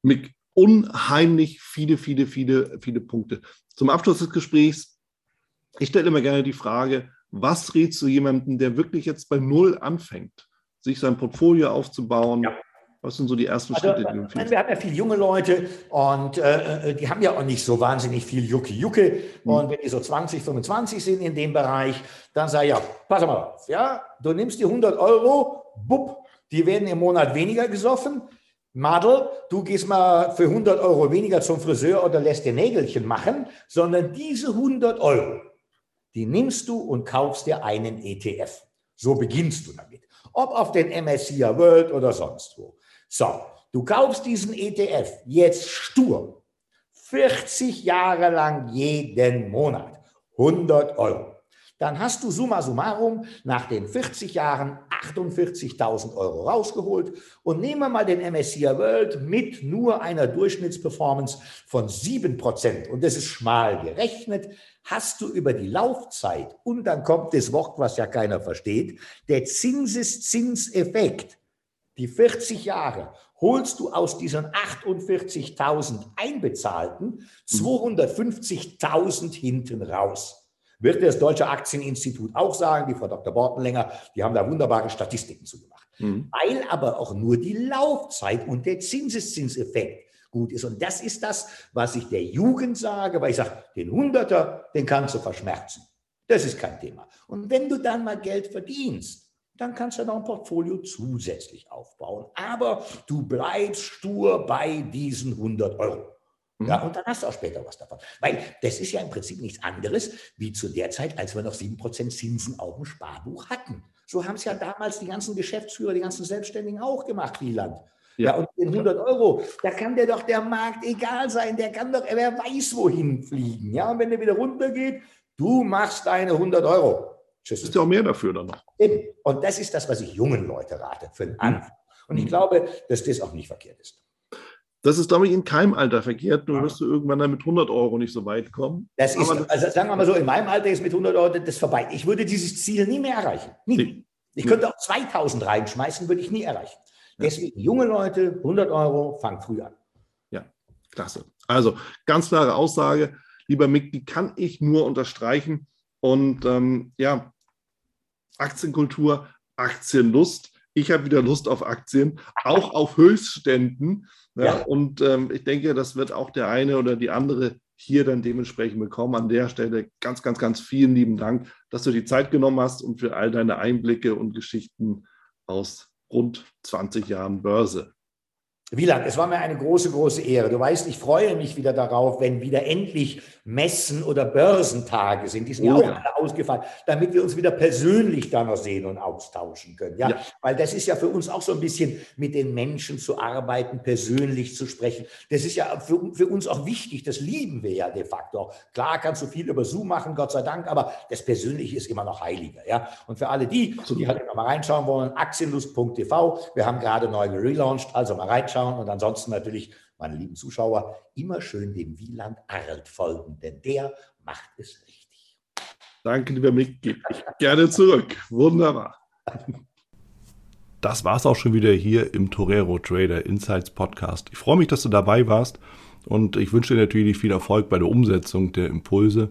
Speaker 1: Mit unheimlich viele, viele, viele, viele Punkte. Zum Abschluss des Gesprächs, ich stelle immer gerne die Frage, was rätst du jemandem, der wirklich jetzt bei Null anfängt, sich sein Portfolio aufzubauen? Ja. Was sind so die ersten also, Schritte,
Speaker 2: die du empfiehlst? Wir haben ja viele junge Leute und äh, äh, die haben ja auch nicht so wahnsinnig viel Jucke-Jucke. Mhm. Und wenn die so 20, 25 sind in dem Bereich, dann sage ich, ja, pass mal auf, ja, du nimmst die 100 Euro, bupp, die werden im Monat weniger gesoffen. Madel, du gehst mal für 100 Euro weniger zum Friseur oder lässt dir Nägelchen machen, sondern diese 100 Euro, die nimmst du und kaufst dir einen ETF. So beginnst du damit. Ob auf den MSCI World oder sonst wo. So, du kaufst diesen ETF jetzt stur. 40 Jahre lang jeden Monat. 100 Euro dann hast du summa summarum nach den 40 Jahren 48.000 Euro rausgeholt. Und nehmen wir mal den MSCI World mit nur einer Durchschnittsperformance von 7% und das ist schmal gerechnet, hast du über die Laufzeit und dann kommt das Wort, was ja keiner versteht, der Zinseszinseffekt, die 40 Jahre, holst du aus diesen 48.000 einbezahlten 250.000 hinten raus. Wird das Deutsche Aktieninstitut auch sagen, die Frau Dr. Bortenlänger, die haben da wunderbare Statistiken zugemacht. Mhm. Weil aber auch nur die Laufzeit und der Zinseszinseffekt gut ist. Und das ist das, was ich der Jugend sage, weil ich sage, den Hunderter, den kannst du verschmerzen. Das ist kein Thema. Und wenn du dann mal Geld verdienst, dann kannst du noch ein Portfolio zusätzlich aufbauen. Aber du bleibst stur bei diesen 100 Euro. Ja, mhm. und dann hast du auch später was davon. Weil das ist ja im Prinzip nichts anderes wie zu der Zeit, als wir noch 7% Zinsen auf dem Sparbuch hatten. So haben es ja damals die ganzen Geschäftsführer, die ganzen Selbstständigen auch gemacht, Wieland. Ja. ja, und in 100 Euro, da kann der doch der Markt egal sein, der kann doch, wer weiß wohin fliegen. Ja, und wenn der wieder runtergeht, du machst deine 100 Euro.
Speaker 1: Tschüss. Ist ja auch mehr dafür dann noch.
Speaker 2: Und das ist das, was ich jungen Leute rate für den Anfang. Und ich mhm. glaube, dass das auch nicht verkehrt ist.
Speaker 1: Das ist, glaube ich, in keinem Alter verkehrt. Nur wirst du irgendwann dann mit 100 Euro nicht so weit kommen.
Speaker 2: Das ist, also sagen wir mal so, in meinem Alter ist mit 100 Euro das vorbei. Ich würde dieses Ziel nie mehr erreichen. Nie. Nee. Ich könnte auch 2000 reinschmeißen, würde ich nie erreichen. Deswegen, junge Leute, 100 Euro, fang früh an.
Speaker 1: Ja, klasse. Also, ganz klare Aussage, lieber Mick, die kann ich nur unterstreichen. Und ähm, ja, Aktienkultur, Aktienlust ich habe wieder Lust auf Aktien, auch auf Höchstständen. Ja, ja. Und ähm, ich denke, das wird auch der eine oder die andere hier dann dementsprechend bekommen. An der Stelle ganz, ganz, ganz vielen lieben Dank, dass du die Zeit genommen hast und für all deine Einblicke und Geschichten aus rund 20 Jahren Börse.
Speaker 2: Wieland, es war mir eine große, große Ehre. Du weißt, ich freue mich wieder darauf, wenn wieder endlich Messen oder Börsentage sind. Die sind oh, ja auch alle ausgefallen, damit wir uns wieder persönlich da noch sehen und austauschen können. Ja? ja? Weil das ist ja für uns auch so ein bisschen mit den Menschen zu arbeiten, persönlich zu sprechen. Das ist ja für, für uns auch wichtig. Das lieben wir ja de facto. Klar kannst du viel über Zoom machen, Gott sei Dank, aber das Persönliche ist immer noch heiliger. Ja? Und für alle die, die halt noch mal reinschauen wollen, aktienlust.tv. Wir haben gerade neu gelauncht, also mal reinschauen vorbeischauen und ansonsten natürlich, meine lieben Zuschauer, immer schön dem Wieland Arlt folgen, denn der macht es richtig.
Speaker 3: Danke, lieber Mick, gebe ich gerne zurück. Wunderbar.
Speaker 1: Das war es auch schon wieder hier im Torero Trader Insights Podcast. Ich freue mich, dass du dabei warst und ich wünsche dir natürlich viel Erfolg bei der Umsetzung der Impulse.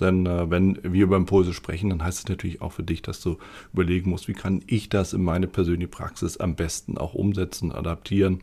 Speaker 1: Denn äh, wenn wir über Impulse sprechen, dann heißt es natürlich auch für dich, dass du überlegen musst, wie kann ich das in meine persönliche Praxis am besten auch umsetzen, adaptieren